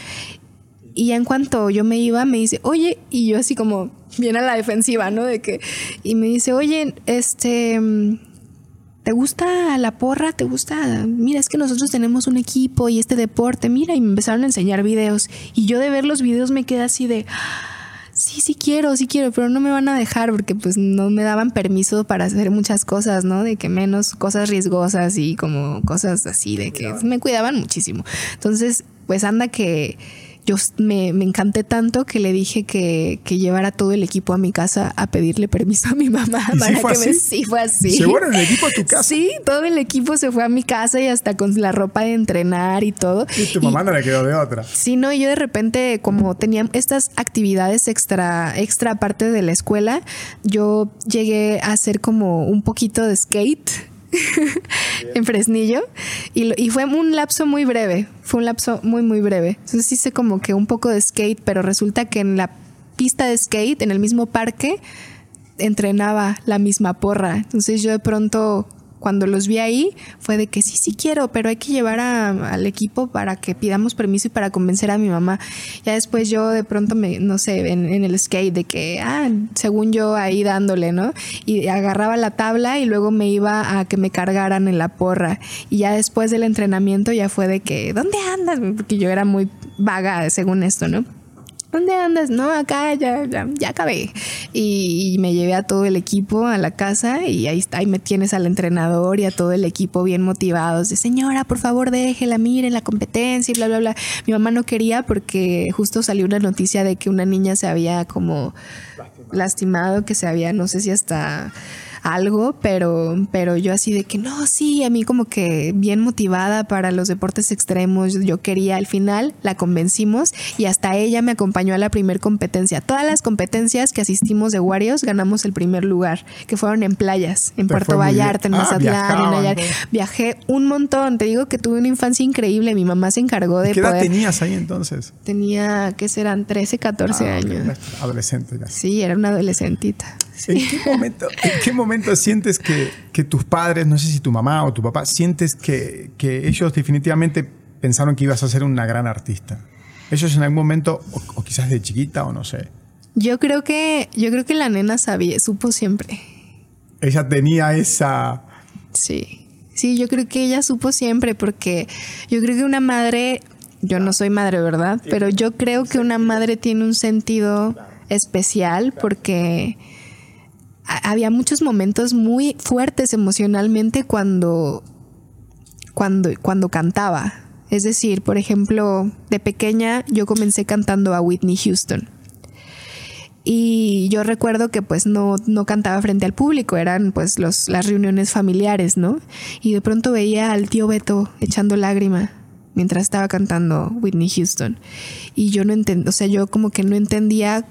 S1: Y en cuanto yo me iba, me dice, oye, y yo así como bien a la defensiva, ¿no? De que, y me dice, oye, este ¿Te gusta la porra? ¿Te gusta? Mira, es que nosotros tenemos un equipo y este deporte. Mira, y me empezaron a enseñar videos. Y yo de ver los videos me quedé así de, sí, sí quiero, sí quiero, pero no me van a dejar porque pues no me daban permiso para hacer muchas cosas, ¿no? De que menos cosas riesgosas y como cosas así, de que me cuidaban muchísimo. Entonces, pues anda que yo me, encanté tanto que le dije que, llevara todo el equipo a mi casa a pedirle permiso a mi mamá para
S2: que
S1: me sí fue así.
S2: ¿Se fueron el equipo a tu casa?
S1: Sí, todo el equipo se fue a mi casa y hasta con la ropa de entrenar y todo.
S2: Y tu mamá no le quedó de otra.
S1: Sí, no, y yo de repente, como tenía estas actividades extra, extra aparte de la escuela, yo llegué a hacer como un poquito de skate en Fresnillo y, fue un lapso muy breve, fue un lapso muy muy breve. Entonces hice como que un poco de skate, pero resulta que en la pista de skate, en el mismo parque, entrenaba la misma porra. Entonces yo de pronto cuando los vi ahí fue de que sí, sí quiero, pero hay que llevar al equipo para que pidamos permiso y para convencer a mi mamá. Ya después yo de pronto me, no sé, en, el skate de que, ah, según yo ahí dándole, ¿no? Y agarraba la tabla y luego me iba a que me cargaran en la porra. Y ya después del entrenamiento ya fue de que, ¿dónde andas? Porque yo era muy vaga según esto, ¿no? ¿Dónde andas? No, acá ya, ya, ya acabé. Y, me llevé a todo el equipo a la casa y ahí está, ahí me tienes al entrenador y a todo el equipo bien motivados de señora, por favor déjela, miren la competencia y bla, bla, bla. Mi mamá no quería porque justo salió una noticia de que una niña se había como lastimado, que se había, no sé si hasta algo, pero, pero yo así de que no, sí, a mí como que bien motivada para los deportes extremos, yo quería al final, la convencimos y hasta ella me acompañó a la primer competencia. Todas las competencias que asistimos de Warriors ganamos el primer lugar, que fueron en playas, en Puerto Vallarta, en ah, Mazatlán, en Viajé un montón, te digo que tuve una infancia increíble, mi mamá se encargó de...
S2: ¿Qué edad tenías ahí entonces?
S1: Tenía, ¿qué serán? 13, 14 ah, años.
S2: Adolescente ya.
S1: Sí, era una adolescentita.
S2: ¿En, qué momento, ¿En qué momento sientes que, tus padres, no sé si tu mamá o tu papá, sientes que, ellos definitivamente pensaron que ibas a ser una gran artista? Ellos en algún momento, o, quizás de chiquita o no sé.
S1: Yo creo que, yo creo que la nena sabía, supo siempre.
S2: Ella tenía esa.
S1: Sí. Sí, yo creo que ella supo siempre, porque yo creo que una madre, yo no soy madre, ¿verdad? Pero yo creo que una madre tiene un sentido especial porque había muchos momentos muy fuertes emocionalmente cuando, cuando, cuando cantaba. Es decir, por ejemplo, de pequeña yo comencé cantando a Whitney Houston. Y yo recuerdo que pues no, no cantaba frente al público, eran pues los, las reuniones familiares, ¿no? Y de pronto veía al tío Beto echando lágrima mientras estaba cantando Whitney Houston. Y yo no entendía, o sea, yo como que no entendía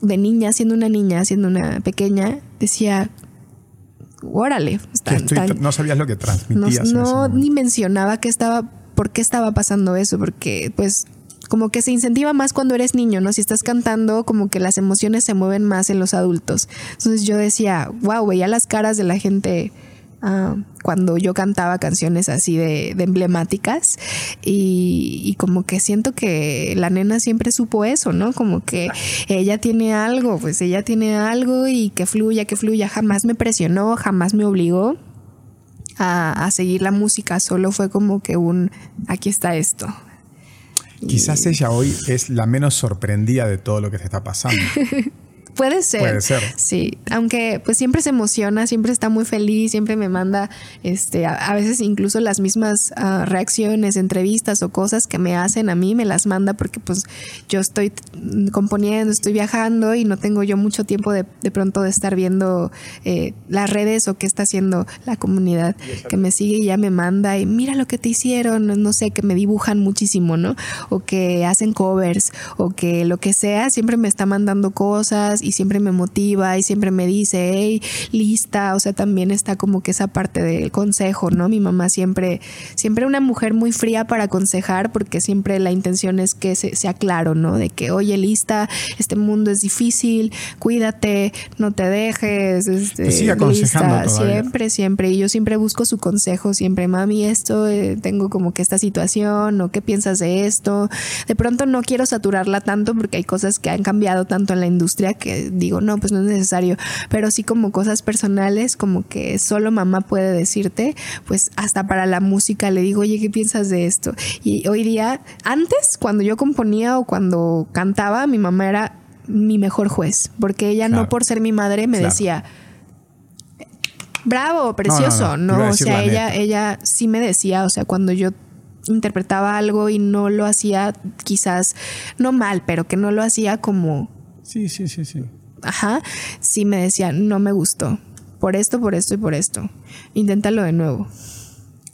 S1: de niña, siendo una niña, siendo una pequeña, decía, órale.
S2: no sabías lo que transmitías.
S1: No, ni mencionaba que estaba, por qué estaba pasando eso, porque pues como que se incentiva más cuando eres niño, ¿no? Si estás cantando, como que las emociones se mueven más en los adultos. Entonces yo decía, wow, veía las caras de la gente Ah, cuando yo cantaba canciones así de, emblemáticas y, como que siento que la nena siempre supo eso, ¿no? Como que ella tiene algo, pues ella tiene algo y que fluya, que fluya, jamás me presionó, jamás me obligó a, a seguir la música, solo fue como que un, aquí está esto.
S2: Quizás ella hoy es la menos sorprendida de todo lo que te está pasando.
S1: Puede ser.
S2: Puede ser.
S1: Sí, aunque pues siempre se emociona, siempre está muy feliz, siempre me manda, este, a, a veces incluso las mismas uh, reacciones, entrevistas o cosas que me hacen a mí, me las manda porque pues yo estoy componiendo, estoy viajando y no tengo yo mucho tiempo de, de pronto de estar viendo eh, las redes o qué está haciendo la comunidad que me sigue y ya me manda y mira lo que te hicieron, no sé, que me dibujan muchísimo, ¿no? O que hacen covers o que lo que sea, siempre me está mandando cosas y siempre me motiva y siempre me dice, hey, lista, o sea, también está como que esa parte del consejo, ¿no? Mi mamá siempre, siempre una mujer muy fría para aconsejar porque siempre la intención es que se, sea claro, ¿no? De que, oye, lista, este mundo es difícil, cuídate, no te dejes, este,
S2: Te sigue aconsejando
S1: lista, siempre, siempre, y yo siempre busco su consejo, siempre, mami, esto, eh, tengo como que esta situación, o qué piensas de esto, de pronto no quiero saturarla tanto porque hay cosas que han cambiado tanto en la industria que digo, no, pues no es necesario, pero sí como cosas personales, como que solo mamá puede decirte, pues hasta para la música le digo, oye, ¿qué piensas de esto? Y hoy día, antes, cuando yo componía o cuando cantaba, mi mamá era mi mejor juez, porque ella
S2: Claro.
S1: no por ser mi madre me
S2: Claro.
S1: decía, bravo, precioso,
S2: no,
S1: o sea,
S2: la
S1: ella,
S2: neta.
S1: ella sí me decía, o sea, cuando yo interpretaba algo y no lo hacía quizás no mal, pero que no lo hacía como
S2: Sí, sí, sí, sí.
S1: ajá, sí me decía, no me gustó. Por esto, por esto y por esto. Inténtalo de nuevo.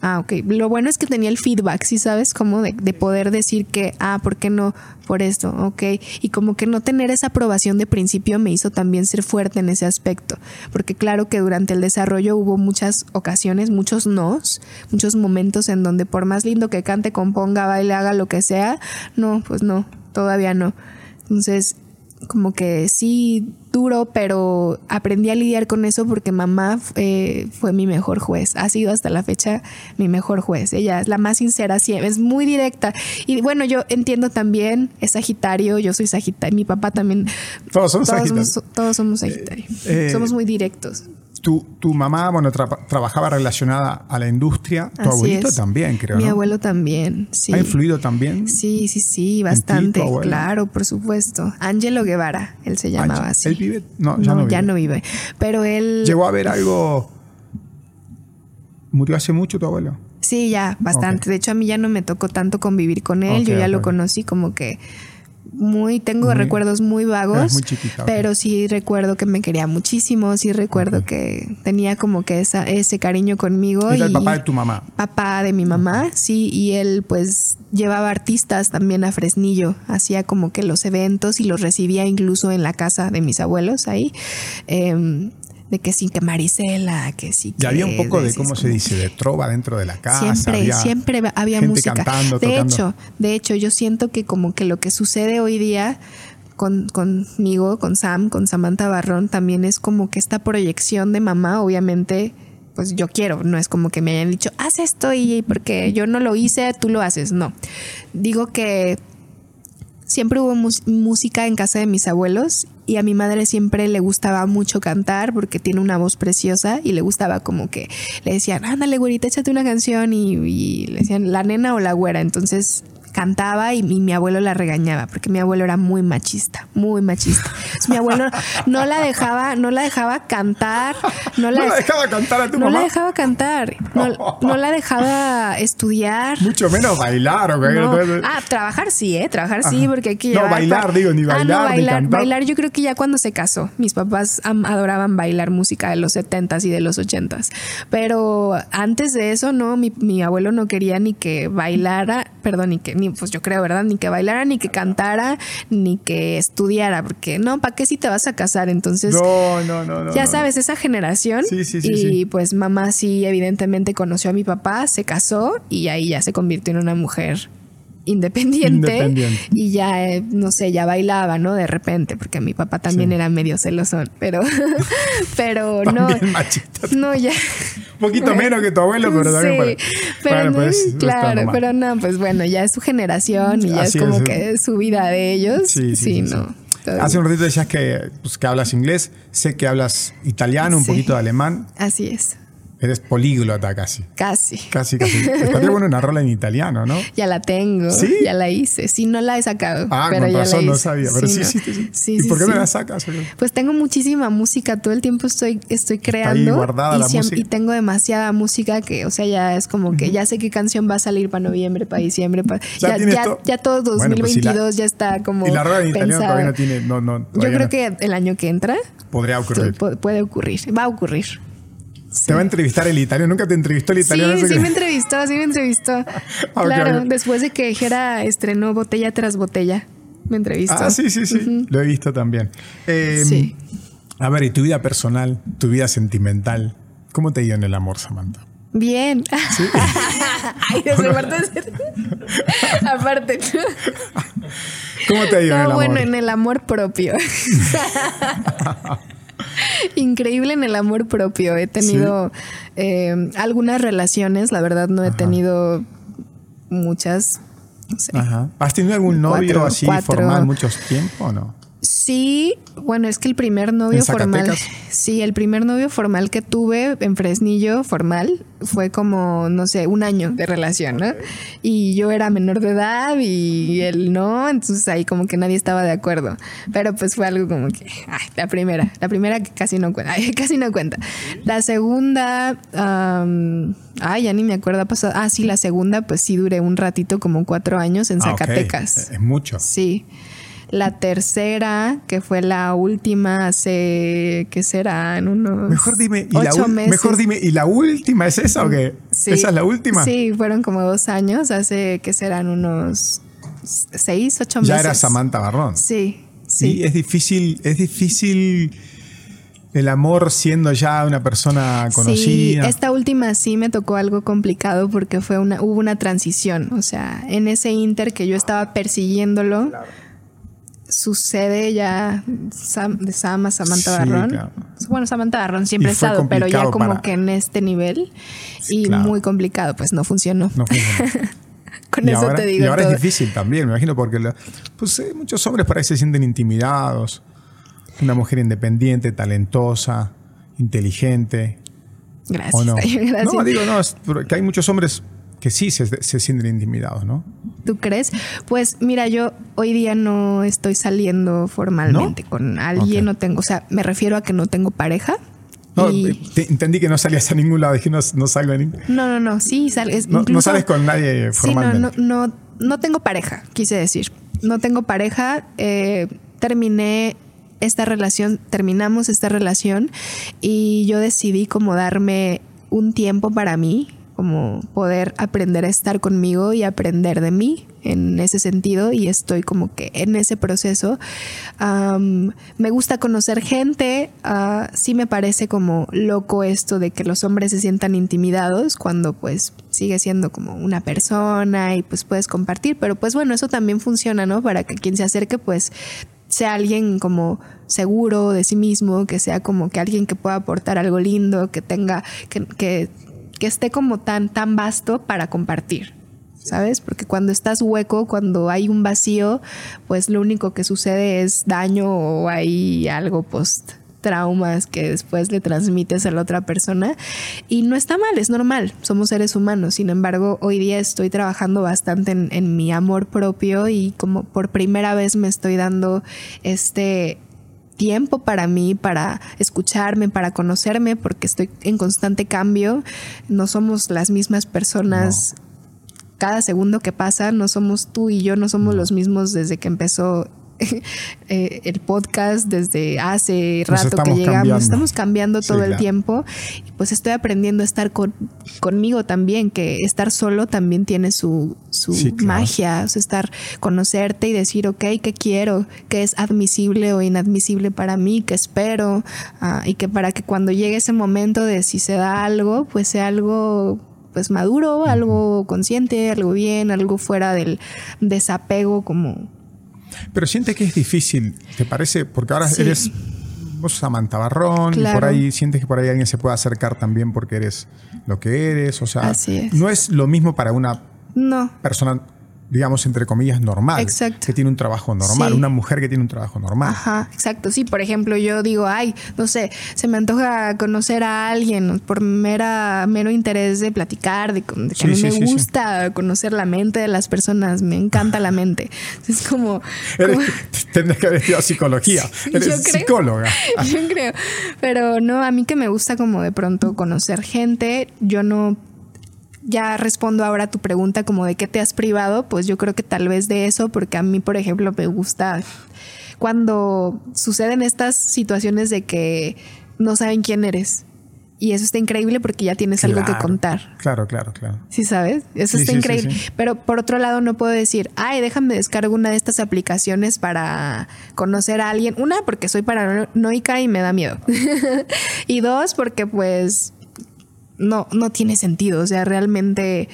S1: Ah, ok. Lo bueno es que tenía el feedback, ¿sí sabes? Como de, de poder decir que, ah, ¿por qué no? Por esto, ok. Y como que no tener esa aprobación de principio me hizo también ser fuerte en ese aspecto. Porque claro que durante el desarrollo hubo muchas ocasiones, muchos nos, muchos momentos en donde por más lindo que cante, componga, baile, haga lo que sea, no, pues no, todavía no. Entonces, como que sí duro, pero aprendí a lidiar con eso porque mamá eh, fue mi mejor juez. Ha sido hasta la fecha mi mejor juez. Ella es la más sincera, es muy directa. Y bueno, yo entiendo también, es Sagitario, yo soy Sagitario, mi papá también.
S2: Todos somos
S1: todos
S2: Sagitarios.
S1: somos, todos somos Sagitario.
S2: eh,
S1: somos muy directos.
S2: Tu, tu mamá, bueno, tra- trabajaba relacionada a la industria. Tu
S1: Así
S2: abuelito
S1: es.
S2: también, creo.
S1: Mi
S2: ¿no?
S1: abuelo también, sí.
S2: ¿Ha influido también?
S1: Sí, sí, sí, bastante. Claro, por supuesto. Ángelo Guevara, él se llamaba
S2: Ah,
S1: así.
S2: ¿Él vive? No, ya no, vive.
S1: ya no vive. Pero él.
S2: ¿Llegó a ver algo? ¿Murió hace mucho tu abuelo?
S1: Sí, ya, bastante. De hecho, a mí ya no me tocó tanto convivir con él. Yo ya lo conocí como que muy, tengo
S2: Muy-
S1: recuerdos muy vagos.
S2: Muy chiquita.
S1: Pero sí recuerdo que me quería muchísimo. Sí recuerdo que tenía como que esa, ese cariño conmigo.
S2: Era el
S1: y-
S2: papá de tu mamá.
S1: papá de mi mamá, sí, y él pues llevaba artistas también a Fresnillo, hacía como que los eventos y los recibía incluso en la casa de mis abuelos ahí, em, de que sí, que Marisela, que sí.
S2: Ya había un poco de, ¿cómo se dice? De trova dentro de la casa.
S1: Siempre,
S2: había
S1: siempre había
S2: gente
S1: música.
S2: cantando,
S1: de
S2: tocando.
S1: hecho, de hecho, yo siento que como que lo que sucede hoy día con, conmigo, con Sam, con Samantha Barrón, también es como que esta proyección de mamá, obviamente, pues yo quiero, no es como que me hayan dicho, haz esto y porque yo no lo hice, tú lo haces, no. Digo que siempre hubo música en casa de mis abuelos y a mi madre siempre le gustaba mucho cantar porque tiene una voz preciosa y le gustaba como que le decían, ándale, güerita, échate una canción y, y le decían la nena o la güera. Entonces cantaba y, mi- mi abuelo la regañaba porque mi abuelo era muy machista, muy machista. Entonces, mi abuelo no la dejaba, no la dejaba cantar, no la,
S2: No la dejaba cantar a tu
S1: no
S2: mamá.
S1: la dejaba cantar, no, no la dejaba estudiar.
S2: Mucho menos bailar o
S1: No.
S2: que
S1: Ah, trabajar sí, ¿eh? Trabajar sí,
S2: Ajá.
S1: porque hay que
S2: No, bailar, digo, ni
S1: Ah,
S2: bailar,
S1: no,
S2: ni
S1: bailar,
S2: cantar.
S1: bailar yo creo que ya cuando se casó. Mis papás adoraban bailar música de los 70s y de los 80s. Pero antes de eso, no, mi, mi abuelo no quería ni que bailara, perdón, ni que, ni, pues yo creo, ¿verdad? Ni que bailara, ni que cantara, ni que estudiara, porque no, ¿para qué si te vas a casar? Entonces...
S2: No, no, no, no.
S1: Ya sabes, esa generación.
S2: Sí, sí, sí,
S1: Y pues mamá sí, evidentemente conoció a mi papá, se casó y ahí ya se convirtió en una mujer independiente.
S2: Independiente.
S1: Y ya, eh, no sé, ya bailaba, ¿no? De repente, porque mi papá también
S2: Sí.
S1: era medio celosón, pero, pero no.
S2: Machista.
S1: No, ya.
S2: Un poquito menos que tu abuelo, pero también.
S1: Sí,
S2: para-
S1: pero
S2: bueno,
S1: no,
S2: pues,
S1: claro, pero no, pues bueno, ya es su generación y ya
S2: Así
S1: es como
S2: es.
S1: que es su vida de ellos.
S2: Sí, sí,
S1: no.
S2: Hace un ratito decías que, pues, que hablas inglés. Sé que hablas italiano, un poquito de alemán.
S1: Así es.
S2: Eres políglota casi.
S1: Casi.
S2: Casi, casi. Estaría bueno una rola en italiano, ¿no?
S1: Ya la tengo.
S2: ¿Sí?
S1: Ya la hice. Sí, no la he sacado.
S2: Ah,
S1: pero
S2: con
S1: ya
S2: razón
S1: la
S2: no
S1: hice.
S2: sabía. Pero sí,
S1: ¿no?
S2: sí, sí. sí. ¿Y
S1: sí,
S2: por qué no la sacas?
S1: Pues tengo muchísima música, todo el tiempo estoy, estoy creando.
S2: guardada
S1: y,
S2: la
S1: siem-
S2: música.
S1: y tengo demasiada música que, o sea, ya es como que ya sé qué canción va a salir para noviembre, para diciembre, para.
S2: Ya
S1: Ya, ya,
S2: todo.
S1: ya todo
S2: Bueno, pues si la-
S1: 2022 ya está como.
S2: Y la rola en italiano todavía no tiene. No, no,
S1: Yo creo
S2: no.
S1: que el año que entra
S2: Podría ocurrir.
S1: pu- puede ocurrir, va a ocurrir.
S2: Te va a entrevistar el italiano. Nunca te entrevistó el italiano.
S1: Sí, sí me entrevistó, sí me entrevistó. Claro, después de que Jera estrenó Botella tras Botella, me entrevistó.
S2: Ah, sí, sí, sí. Lo he visto también. Eh,
S1: Sí.
S2: A ver, ¿y tu vida personal, tu vida sentimental? ¿Cómo te ha ido en el amor, Samantha?
S1: Bien. Ay, esa parte es- Aparte.
S2: ¿Cómo te ha ido en el
S1: No,
S2: amor?
S1: bueno, en el amor propio. Increíble en el amor propio. He tenido eh, algunas relaciones, la verdad no he tenido muchas. no sé.
S2: Ajá. ¿Has tenido algún novio
S1: Cuatro,
S2: así
S1: cuatro.
S2: formal mucho tiempo o no?
S1: Sí, bueno, es que el primer novio
S2: ¿En
S1: formal, sí, el primer novio formal que tuve en Fresnillo formal fue como, no sé, un año de relación, ¿no? Y yo era menor de edad y él no, entonces ahí como que nadie estaba de acuerdo. Pero pues fue algo como que, ay, la primera, la primera que casi no cuenta, ay, casi no cuenta. La segunda, am, ay, ya ni me acuerdo, ha pasado, ah, sí, la segunda, pues sí duré un ratito, como cuatro años en
S2: Ah.
S1: Zacatecas.
S2: Es mucho.
S1: Sí. La tercera, que fue la última hace, ¿qué será? En unos
S2: Mejor dime, ¿y la,
S1: ocho
S2: ul-
S1: meses.
S2: mejor dime, ¿y la última es esa o qué?
S1: Sí.
S2: ¿Esa es la última?
S1: Sí, fueron como dos años, hace que serán unos seis, ocho meses.
S2: Ya era Samantha Barrón.
S1: Sí,
S2: Sí,
S1: sí.
S2: es difícil, es difícil el amor siendo ya una persona conocida.
S1: Sí, esta última sí me tocó algo complicado porque fue una, hubo una transición. O sea, en ese inter que yo estaba persiguiéndolo, sucede ya Sam- de Sam a Samantha
S2: Sí,
S1: Barrón.
S2: claro.
S1: Bueno, Samantha Barrón siempre ha estado, pero ya como
S2: para-
S1: que en este nivel
S2: Sí,
S1: y
S2: claro.
S1: muy complicado, pues no funcionó.
S2: No.
S1: Con
S2: y
S1: eso
S2: ahora,
S1: te digo
S2: y ahora
S1: todo.
S2: es difícil también, me imagino, porque la- pues, eh, muchos hombres por ahí se sienten intimidados. Una mujer independiente, talentosa, inteligente.
S1: Gracias.
S2: ¿O no?
S1: Gracias.
S2: No, digo, no, es que hay muchos hombres que sí se, se sienten intimidados, ¿no?
S1: ¿Tú crees? Pues mira, yo hoy día no estoy saliendo formalmente con alguien, no tengo, o sea, me refiero a que no tengo pareja.
S2: No,
S1: y-
S2: te- entendí que no salías a ningún lado, dije no, no salgo a ningún
S1: no, no, no, sí, sal- es-
S2: no, no
S1: incluso-
S2: sales con nadie
S1: Sí, no,
S2: formalmente.
S1: no, no, no tengo pareja, quise decir. No tengo pareja. eh, terminé esta relación, terminamos esta relación y yo decidí como darme un tiempo para mí, como poder aprender a estar conmigo y aprender de mí en ese sentido y estoy como que en ese proceso. Am, me gusta conocer gente, ah, sí me parece como loco esto de que los hombres se sientan intimidados cuando pues sigue siendo como una persona y pues puedes compartir, pero pues bueno, eso también funciona, ¿no? Para que quien se acerque pues sea alguien como seguro de sí mismo, que sea como que alguien que pueda aportar algo lindo, que tenga, que, que esté como tan, tan vasto para compartir. ¿Sabes? Porque cuando estás hueco, cuando hay un vacío, pues lo único que sucede es daño o hay algo post traumas que después le transmites a la otra persona y no está mal, es normal, somos seres humanos, sin embargo hoy día estoy trabajando bastante en, en mi amor propio y como por primera vez me estoy dando este tiempo para mí, para escucharme, para conocerme, porque estoy en constante cambio. No somos las mismas personas cada segundo que pasa. No somos tú y yo, no somos los mismos desde que empezó eh, el podcast, desde hace rato que llegamos.
S2: cambiando.
S1: Estamos cambiando
S2: Sí,
S1: todo el
S2: claro.
S1: tiempo. Y pues estoy aprendiendo a estar con, conmigo también, que estar solo también tiene su, su
S2: Sí, claro.
S1: magia. O sea, estar, conocerte y decir, ok, ¿qué quiero? ¿Qué es admisible o inadmisible para mí? ¿Qué espero? Ah, y que para que cuando llegue ese momento de si se da algo, pues sea algo pues maduro, algo consciente, algo bien, algo fuera del desapego como
S2: Pero sientes que es difícil, ¿te parece? Porque ahora
S1: Sí.
S2: eres vos Samantha Barrón y por ahí sientes que por ahí alguien se puede acercar también porque eres lo que eres. O sea,
S1: Así es.
S2: no es lo mismo para una
S1: no,
S2: persona digamos, entre comillas, normal.
S1: Exacto.
S2: Que tiene un trabajo normal,
S1: Sí.
S2: una mujer que tiene un trabajo normal.
S1: Ajá, exacto. Sí, por ejemplo, yo digo, ay, no sé, se me antoja conocer a alguien por mera, mero interés de platicar, de, de que
S2: Sí,
S1: a mí
S2: sí,
S1: me gusta conocer la mente de las personas, me encanta la mente. Es como... Como-
S2: tendrías que haber estudiado psicología. Eres
S1: yo creo.
S2: psicóloga.
S1: Yo creo. Pero no, a mí que me gusta como de pronto conocer gente, yo no. Ya respondo ahora a tu pregunta como de qué te has privado, pues yo creo que tal vez de eso, porque a mí, por ejemplo, me gusta cuando suceden estas situaciones de que no saben quién eres. Y eso está increíble porque ya tienes algo que contar.
S2: Claro, claro, claro.
S1: Sí, ¿sabes? Eso
S2: Sí,
S1: está
S2: sí,
S1: increíble.
S2: sí.
S1: Pero por otro lado, no puedo decir, ay, déjame descargo una de estas aplicaciones para conocer a alguien. Una, porque soy paranoica y me da miedo. y dos, porque pues no, no tiene sentido. O sea, realmente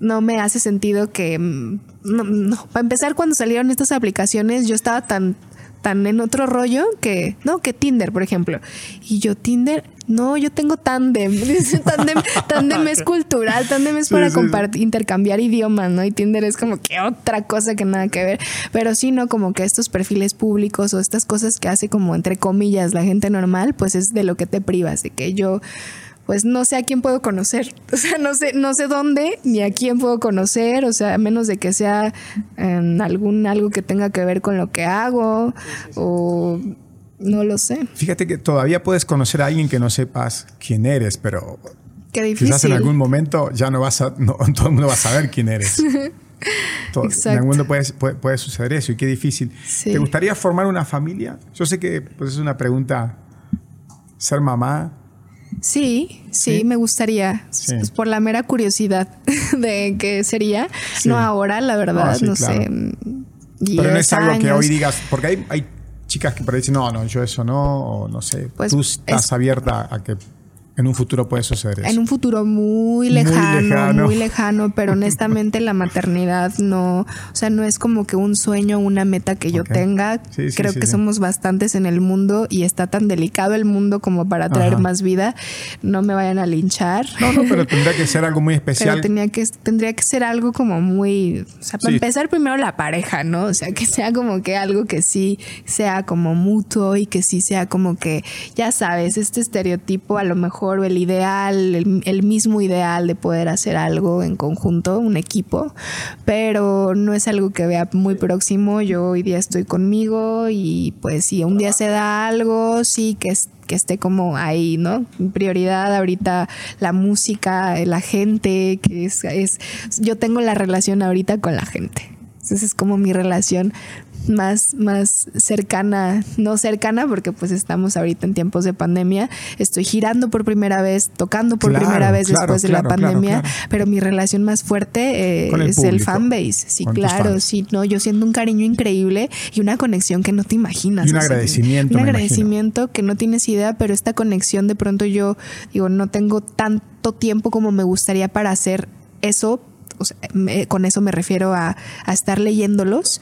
S1: no me hace sentido que. mm, No, no. Para empezar, cuando salieron estas aplicaciones, yo estaba tan tan en otro rollo que no que Tinder por ejemplo y yo Tinder no yo tengo Tandem Tandem Tandem es cultural Tandem es
S2: Sí,
S1: para
S2: sí,
S1: intercambiar idiomas no y Tinder es como que otra cosa que nada que ver pero sí no como que estos perfiles públicos o estas cosas que hace como entre comillas la gente normal pues es de lo que te privas de que yo pues no sé a quién puedo conocer. O sea, no sé, no sé dónde ni a quién puedo conocer. O sea, a menos de que sea en algún algo que tenga que ver con lo que hago. O no lo sé.
S2: Fíjate que todavía puedes conocer a alguien que no sepas quién eres, pero
S1: Qué difícil.
S2: quizás en algún momento ya no vas a, no, todo el mundo va a saber quién eres. Todo- en algún momento puede, puede, puede suceder eso y qué difícil.
S1: Sí.
S2: ¿Te gustaría formar una familia? Yo sé que pues, es una pregunta ser mamá.
S1: Sí, sí,
S2: ¿Sí?
S1: me gustaría.
S2: Sí.
S1: Pues por la mera curiosidad de qué sería.
S2: Sí.
S1: No ahora, la verdad,
S2: sí,
S1: no
S2: claro.
S1: sé.
S2: Pero no
S1: 10
S2: es algo que hoy digas, porque hay, hay chicas que por ahí dicen, no, no, yo eso no, o no sé.
S1: Pues,
S2: Tú estás
S1: es-
S2: abierta a que en un futuro puede suceder eso.
S1: En un futuro muy
S2: Muy
S1: lejano, muy
S2: lejano.
S1: pero honestamente la maternidad no, o sea, no es como que un sueño, una meta que yo
S2: Ok.
S1: tenga.
S2: Sí, sí,
S1: Creo
S2: sí,
S1: que somos bastantes en el mundo y está tan delicado el mundo como para traer
S2: Ajá.
S1: más vida. No me vayan a linchar.
S2: No, no, pero tendría que ser algo muy especial.
S1: Pero tenía que, tendría que ser algo como muy, o sea, para empezar primero la pareja, ¿no? O sea, que sea como que algo que sí sea como mutuo y que sí sea como que, ya sabes, este estereotipo, a lo mejor el ideal, el, el mismo ideal de poder hacer algo en conjunto, un equipo, pero no es algo que vea muy próximo. Yo hoy día estoy conmigo y pues si un día se da algo, sí que es que esté como ahí, ¿no? Prioridad ahorita la música, la gente, que es, es yo tengo la relación ahorita con la gente. Entonces es como mi relación más, más cercana, no cercana porque pues estamos ahorita en tiempos de pandemia, estoy girando por primera vez, tocando por
S2: Claro,
S1: primera vez
S2: claro,
S1: después de la pandemia, pero mi relación más fuerte eh,
S2: el
S1: es el fanbase, sí, claro, sí, no, yo siento un cariño increíble y una conexión que no te imaginas.
S2: Y un
S1: o sea,
S2: agradecimiento,
S1: Un
S2: imagino.
S1: agradecimiento que no tienes idea, pero esta conexión de pronto yo digo, no tengo tanto tiempo como me gustaría para hacer eso. O sea, me- con eso me refiero a, a estar leyéndolos.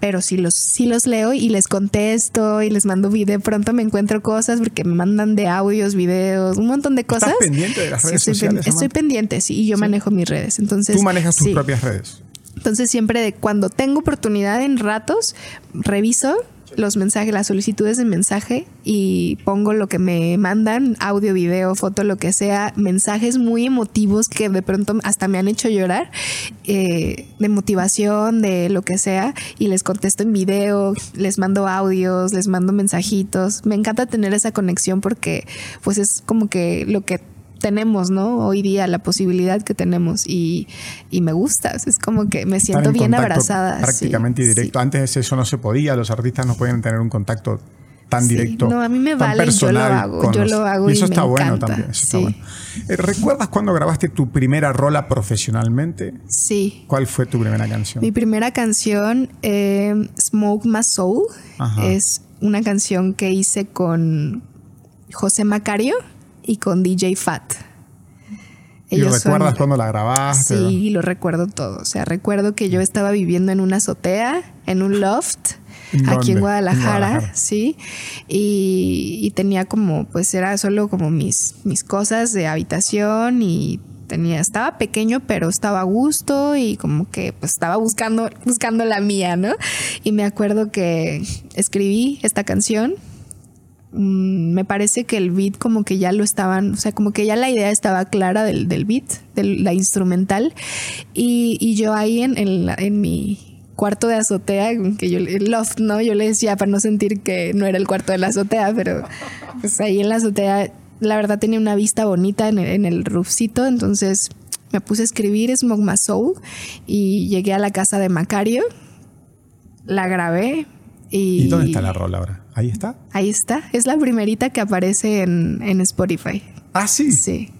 S1: Pero sí los, sí los leo y les contesto y les mando video. Pronto me encuentro cosas porque me mandan de audios, videos, un montón de cosas.
S2: pendiente de las
S1: Sí,
S2: redes
S1: estoy,
S2: sociales,
S1: pen- estoy pendiente, sí, y yo manejo mis redes. Entonces,
S2: Tú manejas tus
S1: sí.
S2: propias redes.
S1: Entonces siempre de cuando tengo oportunidad en ratos, reviso los mensajes, las solicitudes de mensaje y pongo lo que me mandan, audio, video, foto, lo que sea, mensajes muy emotivos que de pronto hasta me han hecho llorar, eh, de motivación, de lo que sea, y les contesto en video, les mando audios, les mando mensajitos. Me encanta tener esa conexión porque pues es como que lo que tenemos, ¿no? Hoy día la posibilidad que tenemos y, y me gusta, es como que me siento
S2: en
S1: bien abrazada.
S2: Prácticamente y directo.
S1: sí.
S2: Antes eso no se podía, los artistas no podían tener un contacto tan
S1: Sí.
S2: directo.
S1: No, a mí me vale yo lo hago, yo lo hago
S2: y eso
S1: y me
S2: está bueno
S1: encanta,
S2: también. eso está
S1: sí.
S2: bueno. Eh, ¿Recuerdas cuando grabaste tu primera rola profesionalmente?
S1: Sí.
S2: ¿Cuál fue tu primera canción?
S1: Mi primera canción, eh, Smoke My Soul,
S2: Ajá.
S1: es una canción que hice con José Macario y con DJ Fat.
S2: ¿Y
S1: Ellos son-
S2: recuerdas cuando la grabaste?
S1: Sí, lo recuerdo todo. O sea, recuerdo que yo estaba viviendo en una azotea, en un loft,
S2: ¿En
S1: aquí en
S2: dónde?
S1: Guadalajara,
S2: En Guadalajara.
S1: sí. Y, y tenía como, pues era solo como mis, mis cosas de habitación y tenía, estaba pequeño, pero estaba a gusto y como que pues estaba buscando, buscando la mía, ¿no? Y me acuerdo que escribí esta canción. Mm, me parece que el beat como que ya lo estaban, o sea, como que ya la idea estaba clara del, del beat, de la instrumental. Y, y yo ahí en, en, en mi cuarto de azotea, que yo loft, ¿no? Yo le decía para no sentir que no era el cuarto de la azotea, pero pues ahí en la azotea la verdad tenía una vista bonita en el, en el roofcito, entonces me puse a escribir Smoke My Soul y llegué a la casa de Macario, la grabé y...
S2: ¿Y dónde está la rola ahora? ¿Ahí está?
S1: Ahí está, es la primerita que aparece en, en Spotify.
S2: Ah, sí.
S1: Sí.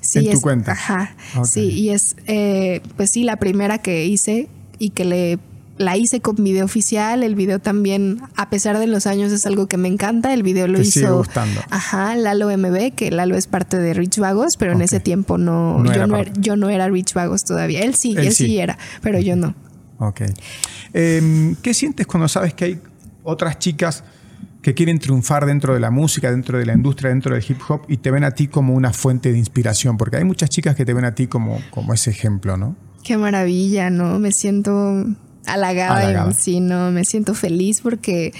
S1: Sí,
S2: en tu cuenta.
S1: Ajá. Sí, y es, eh, pues sí, la primera que hice y que le la hice con video oficial. El video también, a pesar de los años, es algo que me encanta. El video lo
S2: Te
S1: hizo.
S2: sigue gustando.
S1: Ajá, Lalo MB, que Lalo es parte de Rich Vagos, pero en ese tiempo no,
S2: No
S1: yo,
S2: era
S1: no era, yo no era Rich Vagos todavía. Él sí,
S2: Él
S1: él, sí.
S2: sí.
S1: era, pero yo no.
S2: Ok. Em, ¿Qué sientes cuando sabes que hay otras chicas que quieren triunfar dentro de la música, dentro de la industria, dentro del hip hop y te ven a ti como una fuente de inspiración? Porque hay muchas chicas que te ven a ti como, como ese ejemplo, ¿no?
S1: Qué maravilla, ¿no? Me siento halagada,
S2: Halagada.
S1: y sí, no, me siento feliz porque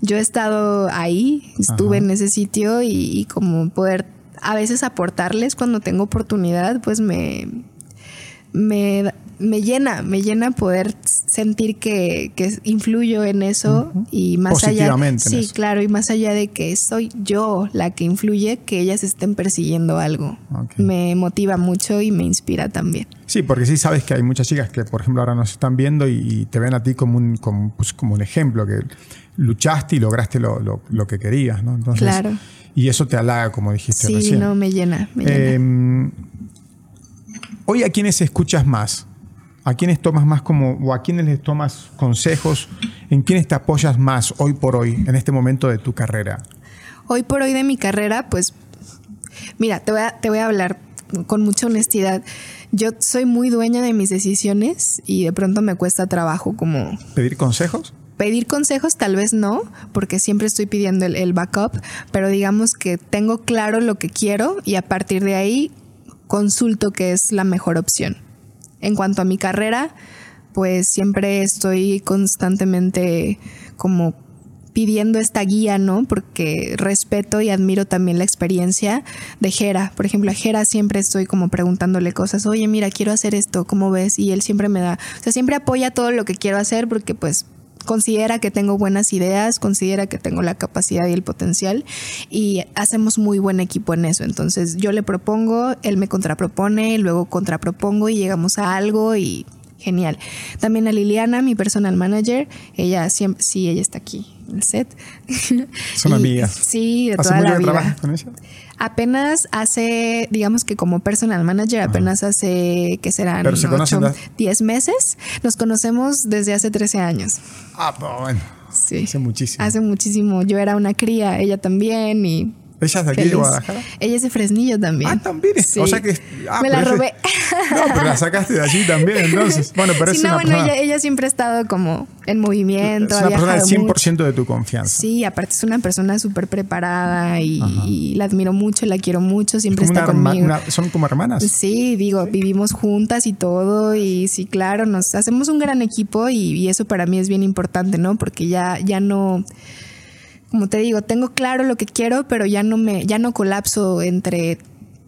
S1: yo he estado ahí, estuve
S2: Ajá.
S1: en ese sitio y, y como poder a veces aportarles cuando tengo oportunidad, pues me, me, me llena, me llena poder sentir que, que influyo en eso y más allá.
S2: Positivamente en
S1: Sí,
S2: eso.
S1: claro, y más allá de que soy yo la que influye, que ellas estén persiguiendo algo. Me motiva mucho y me inspira también.
S2: Sí, porque sí sabes que hay muchas chicas que, por ejemplo, ahora nos están viendo y, y te ven a ti como un, como, pues, como un ejemplo, que luchaste y lograste lo, lo- lo que querías, ¿no? Entonces,
S1: Claro.
S2: Y eso te halaga, como dijiste
S1: Sí,
S2: recién.
S1: no, me llena, me llena.
S2: Eh, hoy a quiénes escuchas más, a quiénes tomas más como, o a quiénes les tomas consejos, en quiénes te apoyas más hoy por hoy, en este momento de tu carrera.
S1: Hoy por hoy de mi carrera, pues, mira, te voy a, te voy a hablar con mucha honestidad. Yo soy muy dueña de mis decisiones y de pronto me cuesta trabajo como
S2: ¿Pedir consejos?
S1: pedir consejos, tal vez no, porque siempre estoy pidiendo el, el backup, pero digamos que tengo claro lo que quiero y a partir de ahí consulto qué es la mejor opción. En cuanto a mi carrera, pues siempre estoy constantemente como pidiendo esta guía, ¿no? Porque respeto y admiro también la experiencia de Jera. Por ejemplo, a Jera siempre estoy como preguntándole cosas, oye, mira, quiero hacer esto, ¿cómo ves? Y él siempre me da, o sea, siempre apoya todo lo que quiero hacer porque pues considera que tengo buenas ideas, considera que tengo la capacidad y el potencial y hacemos muy buen equipo en eso. Entonces yo le propongo, él me contrapropone, luego contrapropongo y llegamos a algo y genial. También a Liliana, mi personal manager, ella siempre, sí, ella está aquí en el set.
S2: Son
S1: Y-
S2: amigas.
S1: Sí, de
S2: ¿Hace
S1: toda la vida.
S2: trabajas con ella?
S1: Apenas hace, digamos que como personal manager, apenas hace, que serán?
S2: Pero se conocen
S1: ocho,
S2: de-
S1: 10 meses. Nos conocemos desde hace 13 años.
S2: Ah, bueno.
S1: Sí.
S2: Hace muchísimo.
S1: Hace muchísimo. Yo era una cría, ella también y...
S2: ¿Ella es de aquí
S1: feliz.
S2: de Guadalajara?
S1: Ella es de Fresnillo también.
S2: Ah, también.
S1: Sí.
S2: O sea que. ah,
S1: Me la
S2: ese-
S1: robé.
S2: No, pero la sacaste de allí también, entonces. Bueno, pero
S1: Sí,
S2: es
S1: no,
S2: una
S1: bueno,
S2: persona,
S1: ella, ella siempre ha estado como en movimiento.
S2: es una persona
S1: viajado
S2: de
S1: mucho.
S2: 100% de tu confianza.
S1: Sí, aparte es una persona súper preparada y, y la admiro mucho, la quiero mucho, siempre está
S2: herma-
S1: conmigo.
S2: una- son como hermanas.
S1: Sí, digo, vivimos juntas y todo y sí, claro, nos hacemos un gran equipo y, y eso para mí es bien importante, ¿no? Porque ya, ya no, como te digo, tengo claro lo que quiero, pero ya no me, ya no colapso entre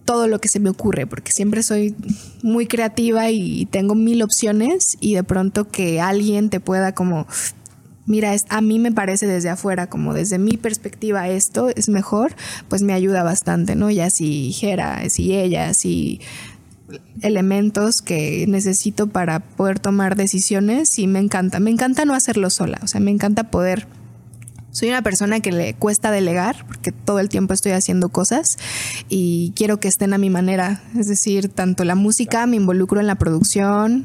S1: todo lo que se me ocurre, porque siempre soy muy creativa y tengo mil opciones y de pronto que alguien te pueda como mira, a mí me parece desde afuera, como desde mi perspectiva esto es mejor, pues me ayuda bastante, ¿no? Ya si Jera, si ella, si elementos que necesito para poder tomar decisiones y me encanta, me encanta no hacerlo sola, o sea, me encanta poder soy una persona que le cuesta delegar porque todo el tiempo estoy haciendo cosas y quiero que estén a mi manera. Es decir, tanto la música, me involucro en la producción,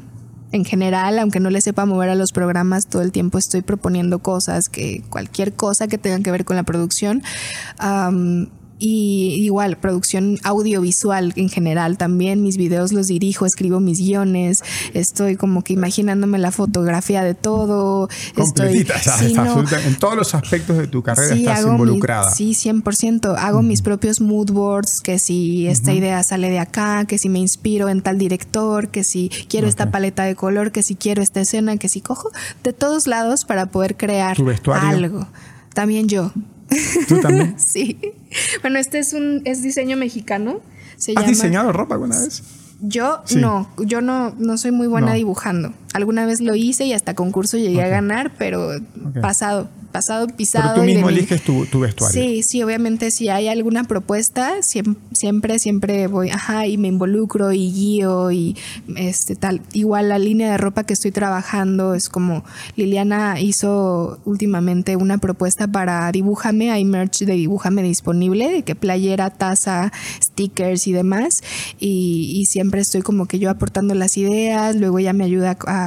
S1: en general, aunque no le sepa mover a los programas, todo el tiempo estoy proponiendo cosas, que cualquier cosa que tenga que ver con la producción. Y igual, producción audiovisual en general también. Mis videos los dirijo, escribo mis guiones. Estoy como que imaginándome la fotografía de todo. Estoy,
S2: sí, en todos los aspectos de tu carrera estás involucrada.
S1: sí, 100%. Hago mis propios mood boards, que si esta idea sale de acá, que si me inspiro en tal director, que si quiero esta paleta de color, que si quiero esta escena, que si cojo de todos lados para poder crear algo. También yo.
S2: ¿Tú también?
S1: sí. Bueno, este es un es diseño mexicano.
S2: ¿Has diseñado ropa alguna vez?
S1: Yo no, yo no, no soy muy buena dibujando. Alguna vez lo hice y hasta concurso llegué a ganar, pero pasado pasado pisado.
S2: Pero tú mismo eliges tu, vestuario.
S1: Sí, sí, obviamente si hay alguna propuesta, siempre, siempre voy, ajá, y me involucro y guío y este tal. Igual la línea de ropa que estoy trabajando es como Liliana hizo últimamente una propuesta para Dibújame, hay merch de Dibújame disponible, de que playera, taza, stickers y demás. Y, y siempre estoy como que yo aportando las ideas, luego ella me ayuda a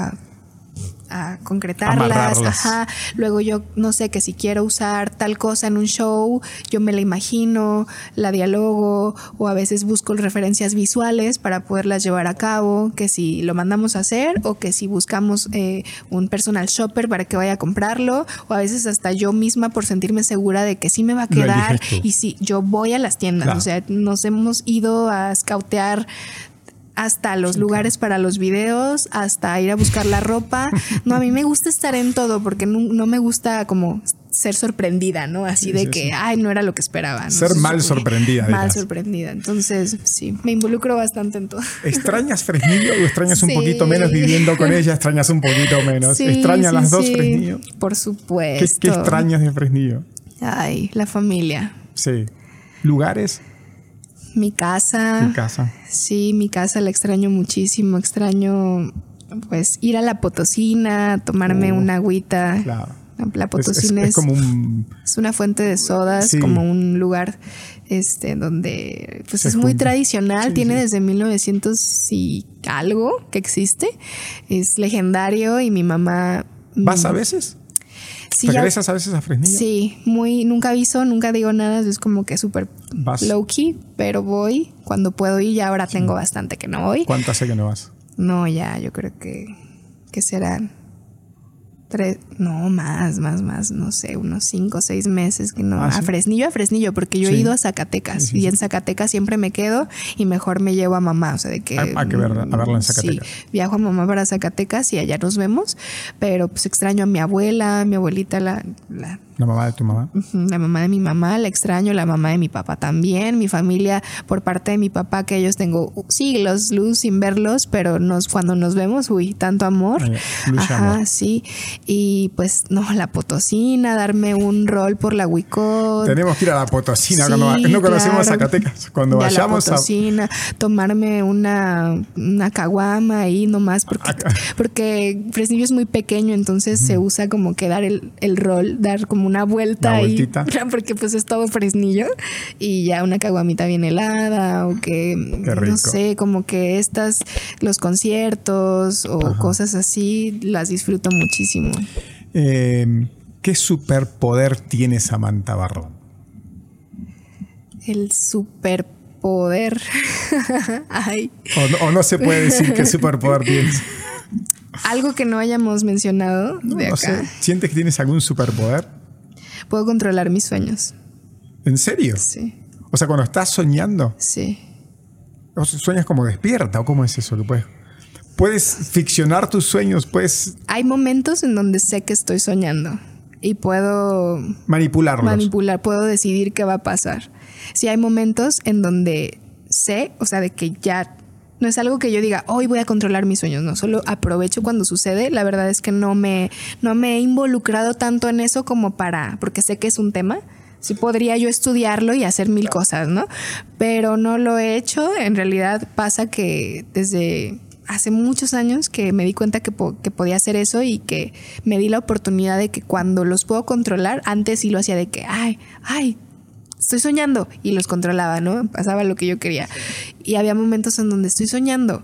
S1: a concretarlas. Ajá. Luego yo no sé que si quiero usar tal cosa en un show, yo me la imagino, la dialogo o a veces busco referencias visuales para poderlas llevar a cabo, que si lo mandamos a hacer o que si buscamos eh, un personal shopper para que vaya a comprarlo o a veces hasta yo misma por sentirme segura de que sí me va a quedar y si yo voy a las tiendas, o sea, nos hemos ido a scoutear hasta los lugares para los videos, hasta ir a buscar la ropa. No, a mí me gusta estar en todo porque no, me gusta como ser sorprendida, ¿no? Así de que, ay, no era lo que esperaba.
S2: Ser mal sorprendida.
S1: Mal sorprendida. Entonces, sí, me involucro bastante en todo.
S2: ¿Extrañas Fresnillo o extrañas un poquito menos viviendo con ella? ¿Extrañas un poquito menos? ¿Extrañas las dos Fresnillo?
S1: Por supuesto.
S2: ¿Qué, ¿Qué extrañas de Fresnillo?
S1: Ay, la familia.
S2: Sí. ¿Lugares?
S1: Mi casa.
S2: Mi casa.
S1: Sí, mi casa la extraño muchísimo. Extraño, pues, ir a la Potosina, tomarme oh, una agüita. Claro. La Potosina es, como un... es, una fuente de sodas, como un lugar este donde pues es muy tradicional, tiene desde 1900 y algo que existe. Es legendario y mi mamá
S2: ¿Vas a veces? ¿Regresas a veces a Fresnillo?
S1: Sí, muy, nunca aviso, nunca digo nada, es como que súper low key, pero voy cuando puedo ir y ahora tengo bastante que no voy.
S2: ¿Cuánto hace que no vas?
S1: No, ya, yo creo que, que serán tres, no, más, más, más, no sé, unos cinco o seis meses que no. Ah, a Fresnillo, a Fresnillo, porque yo he ido a Zacatecas y en Zacatecas siempre me quedo y mejor me llevo a mamá, o sea, de que...
S2: A, que ver, a verla en Zacatecas.
S1: Sí, viajo a mamá para Zacatecas y allá nos vemos, pero pues extraño a mi abuela, mi abuelita, la
S2: ¿La mamá de tu mamá?
S1: La mamá de mi mamá, la extraño, la mamá de mi papá también, mi familia por parte de mi papá, que ellos tengo siglos luz sin verlos, pero nos, cuando nos vemos, uy, tanto amor. Ajá, sí. Y pues no, la Potosina, darme un rol por la Wicot.
S2: Tenemos que ir a la Potosina, cuando no conocemos Zacatecas. Cuando vayamos
S1: a la Potosina, tomarme una, una caguama ahí nomás, porque, porque Fresnillo es muy pequeño, entonces se usa como que dar el, el rol, dar como una vuelta ahí, porque pues es todo fresnillo y ya una caguamita bien helada o que no sé, como que estas los conciertos o cosas así las disfruto muchísimo.
S2: Em, ¿Qué superpoder tiene Samantha Barrón?
S1: El superpoder. Ay.
S2: O, no, se puede decir qué superpoder tienes.
S1: Algo que no hayamos mencionado.
S2: No, Sé. ¿Sientes que tienes algún superpoder?
S1: Puedo controlar mis sueños.
S2: ¿En serio?
S1: Sí.
S2: O sea, cuando estás soñando.
S1: Sí.
S2: ¿O sueñas como despierta o cómo es eso? puedes, puedes ficcionar tus sueños, puedes...
S1: Hay momentos en donde sé que estoy soñando y puedo...
S2: Manipularlos.
S1: Manipular, puedo decidir qué va a pasar. Si hay momentos en donde sé, o sea, de que ya no es algo que yo diga, hoy voy a controlar mis sueños, no, solo aprovecho cuando sucede. La verdad es que no me, no me he involucrado tanto en eso como para, porque sé que es un tema. Sí podría yo estudiarlo y hacer mil cosas, ¿no? Pero no lo he hecho. En realidad pasa que desde hace muchos años que me di cuenta que, que, podía hacer eso y que me di la oportunidad de que cuando los puedo controlar, antes sí lo hacía de que, ay, ay, estoy soñando y los controlaba, ¿no? Pasaba lo que yo quería. Y había momentos en donde estoy soñando,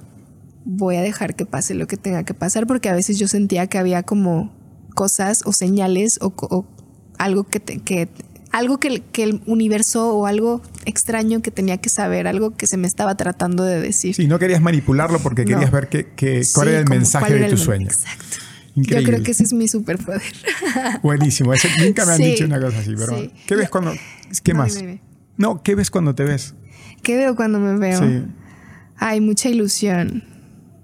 S1: voy a dejar que pase lo que tenga que pasar porque a veces yo sentía que había como cosas o señales o, algo que, que algo que, que, el universo o algo extraño que tenía que saber, algo que se me estaba tratando de decir.
S2: Sí, no querías manipularlo porque querías ver que, cuál era el mensaje de tu sueño.
S1: Exacto. Yo creo que ese es mi superpoder.
S2: Buenísimo. nunca me han dicho una cosa así, pero ¿qué ves cuando... ¿Qué más? No, ¿qué ves cuando te ves?
S1: ¿Qué veo cuando me veo? Sí. Hay mucha ilusión.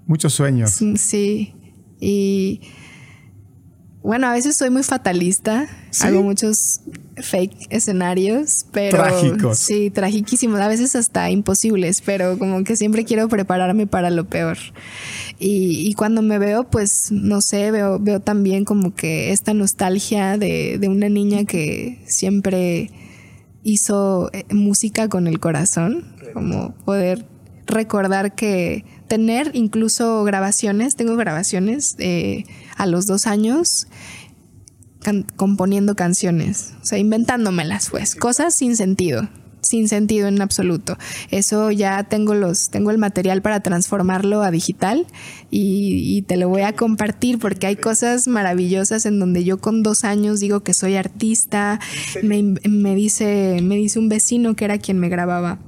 S2: Muchos sueños.
S1: Sí. Y bueno, a veces soy muy fatalista. Hago muchos fake escenarios, pero
S2: trágicos.
S1: Sí, tragiquísimos, a veces hasta imposibles, pero como que siempre quiero prepararme para lo peor. Y, cuando me veo, pues no sé, veo, veo también como que esta nostalgia de, de una niña que siempre hizo eh, música con el corazón, como poder recordar que tener incluso grabaciones, tengo grabaciones eh, a los dos años componiendo canciones, o sea, inventándomelas, pues, cosas sin sentido, sin sentido en absoluto. Eso ya tengo los, tengo el material para transformarlo a digital y, te lo voy a compartir porque hay cosas maravillosas en donde yo con dos años digo que soy artista. Me, me dice, me dice un vecino que era quien me grababa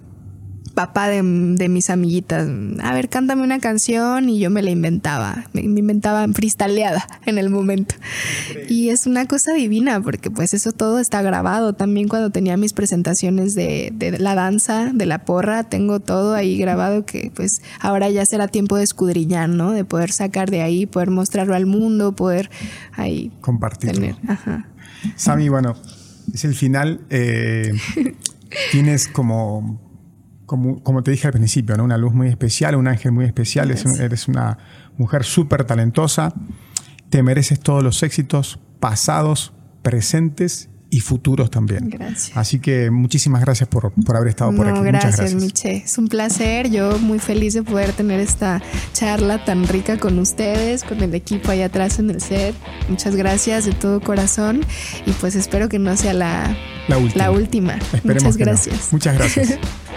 S1: papá de, mis amiguitas, a ver, cántame una canción y yo me la inventaba, me, inventaba fristaleada en el momento. Y es una cosa divina porque pues eso todo está grabado. También cuando tenía mis presentaciones de, la danza, de la porra, tengo todo ahí grabado que pues ahora ya será tiempo de escudriñar, ¿no? De poder sacar de ahí, poder mostrarlo al mundo, poder ahí
S2: compartirlo. Sami, bueno, es el final. Eh, tienes como como, te dije al principio, ¿no? una luz muy especial, un ángel muy especial, eres una mujer súper talentosa, te mereces todos los éxitos pasados, presentes y futuros también.
S1: Gracias.
S2: Así que muchísimas gracias por, haber estado por aquí.
S1: Gracias, Muchas gracias, Miche. Es un placer. Yo muy feliz de poder tener esta charla tan rica con ustedes, con el equipo allá atrás en el set. Muchas gracias de todo corazón y pues espero que no sea la,
S2: la última.
S1: Muchas gracias.
S2: Muchas gracias.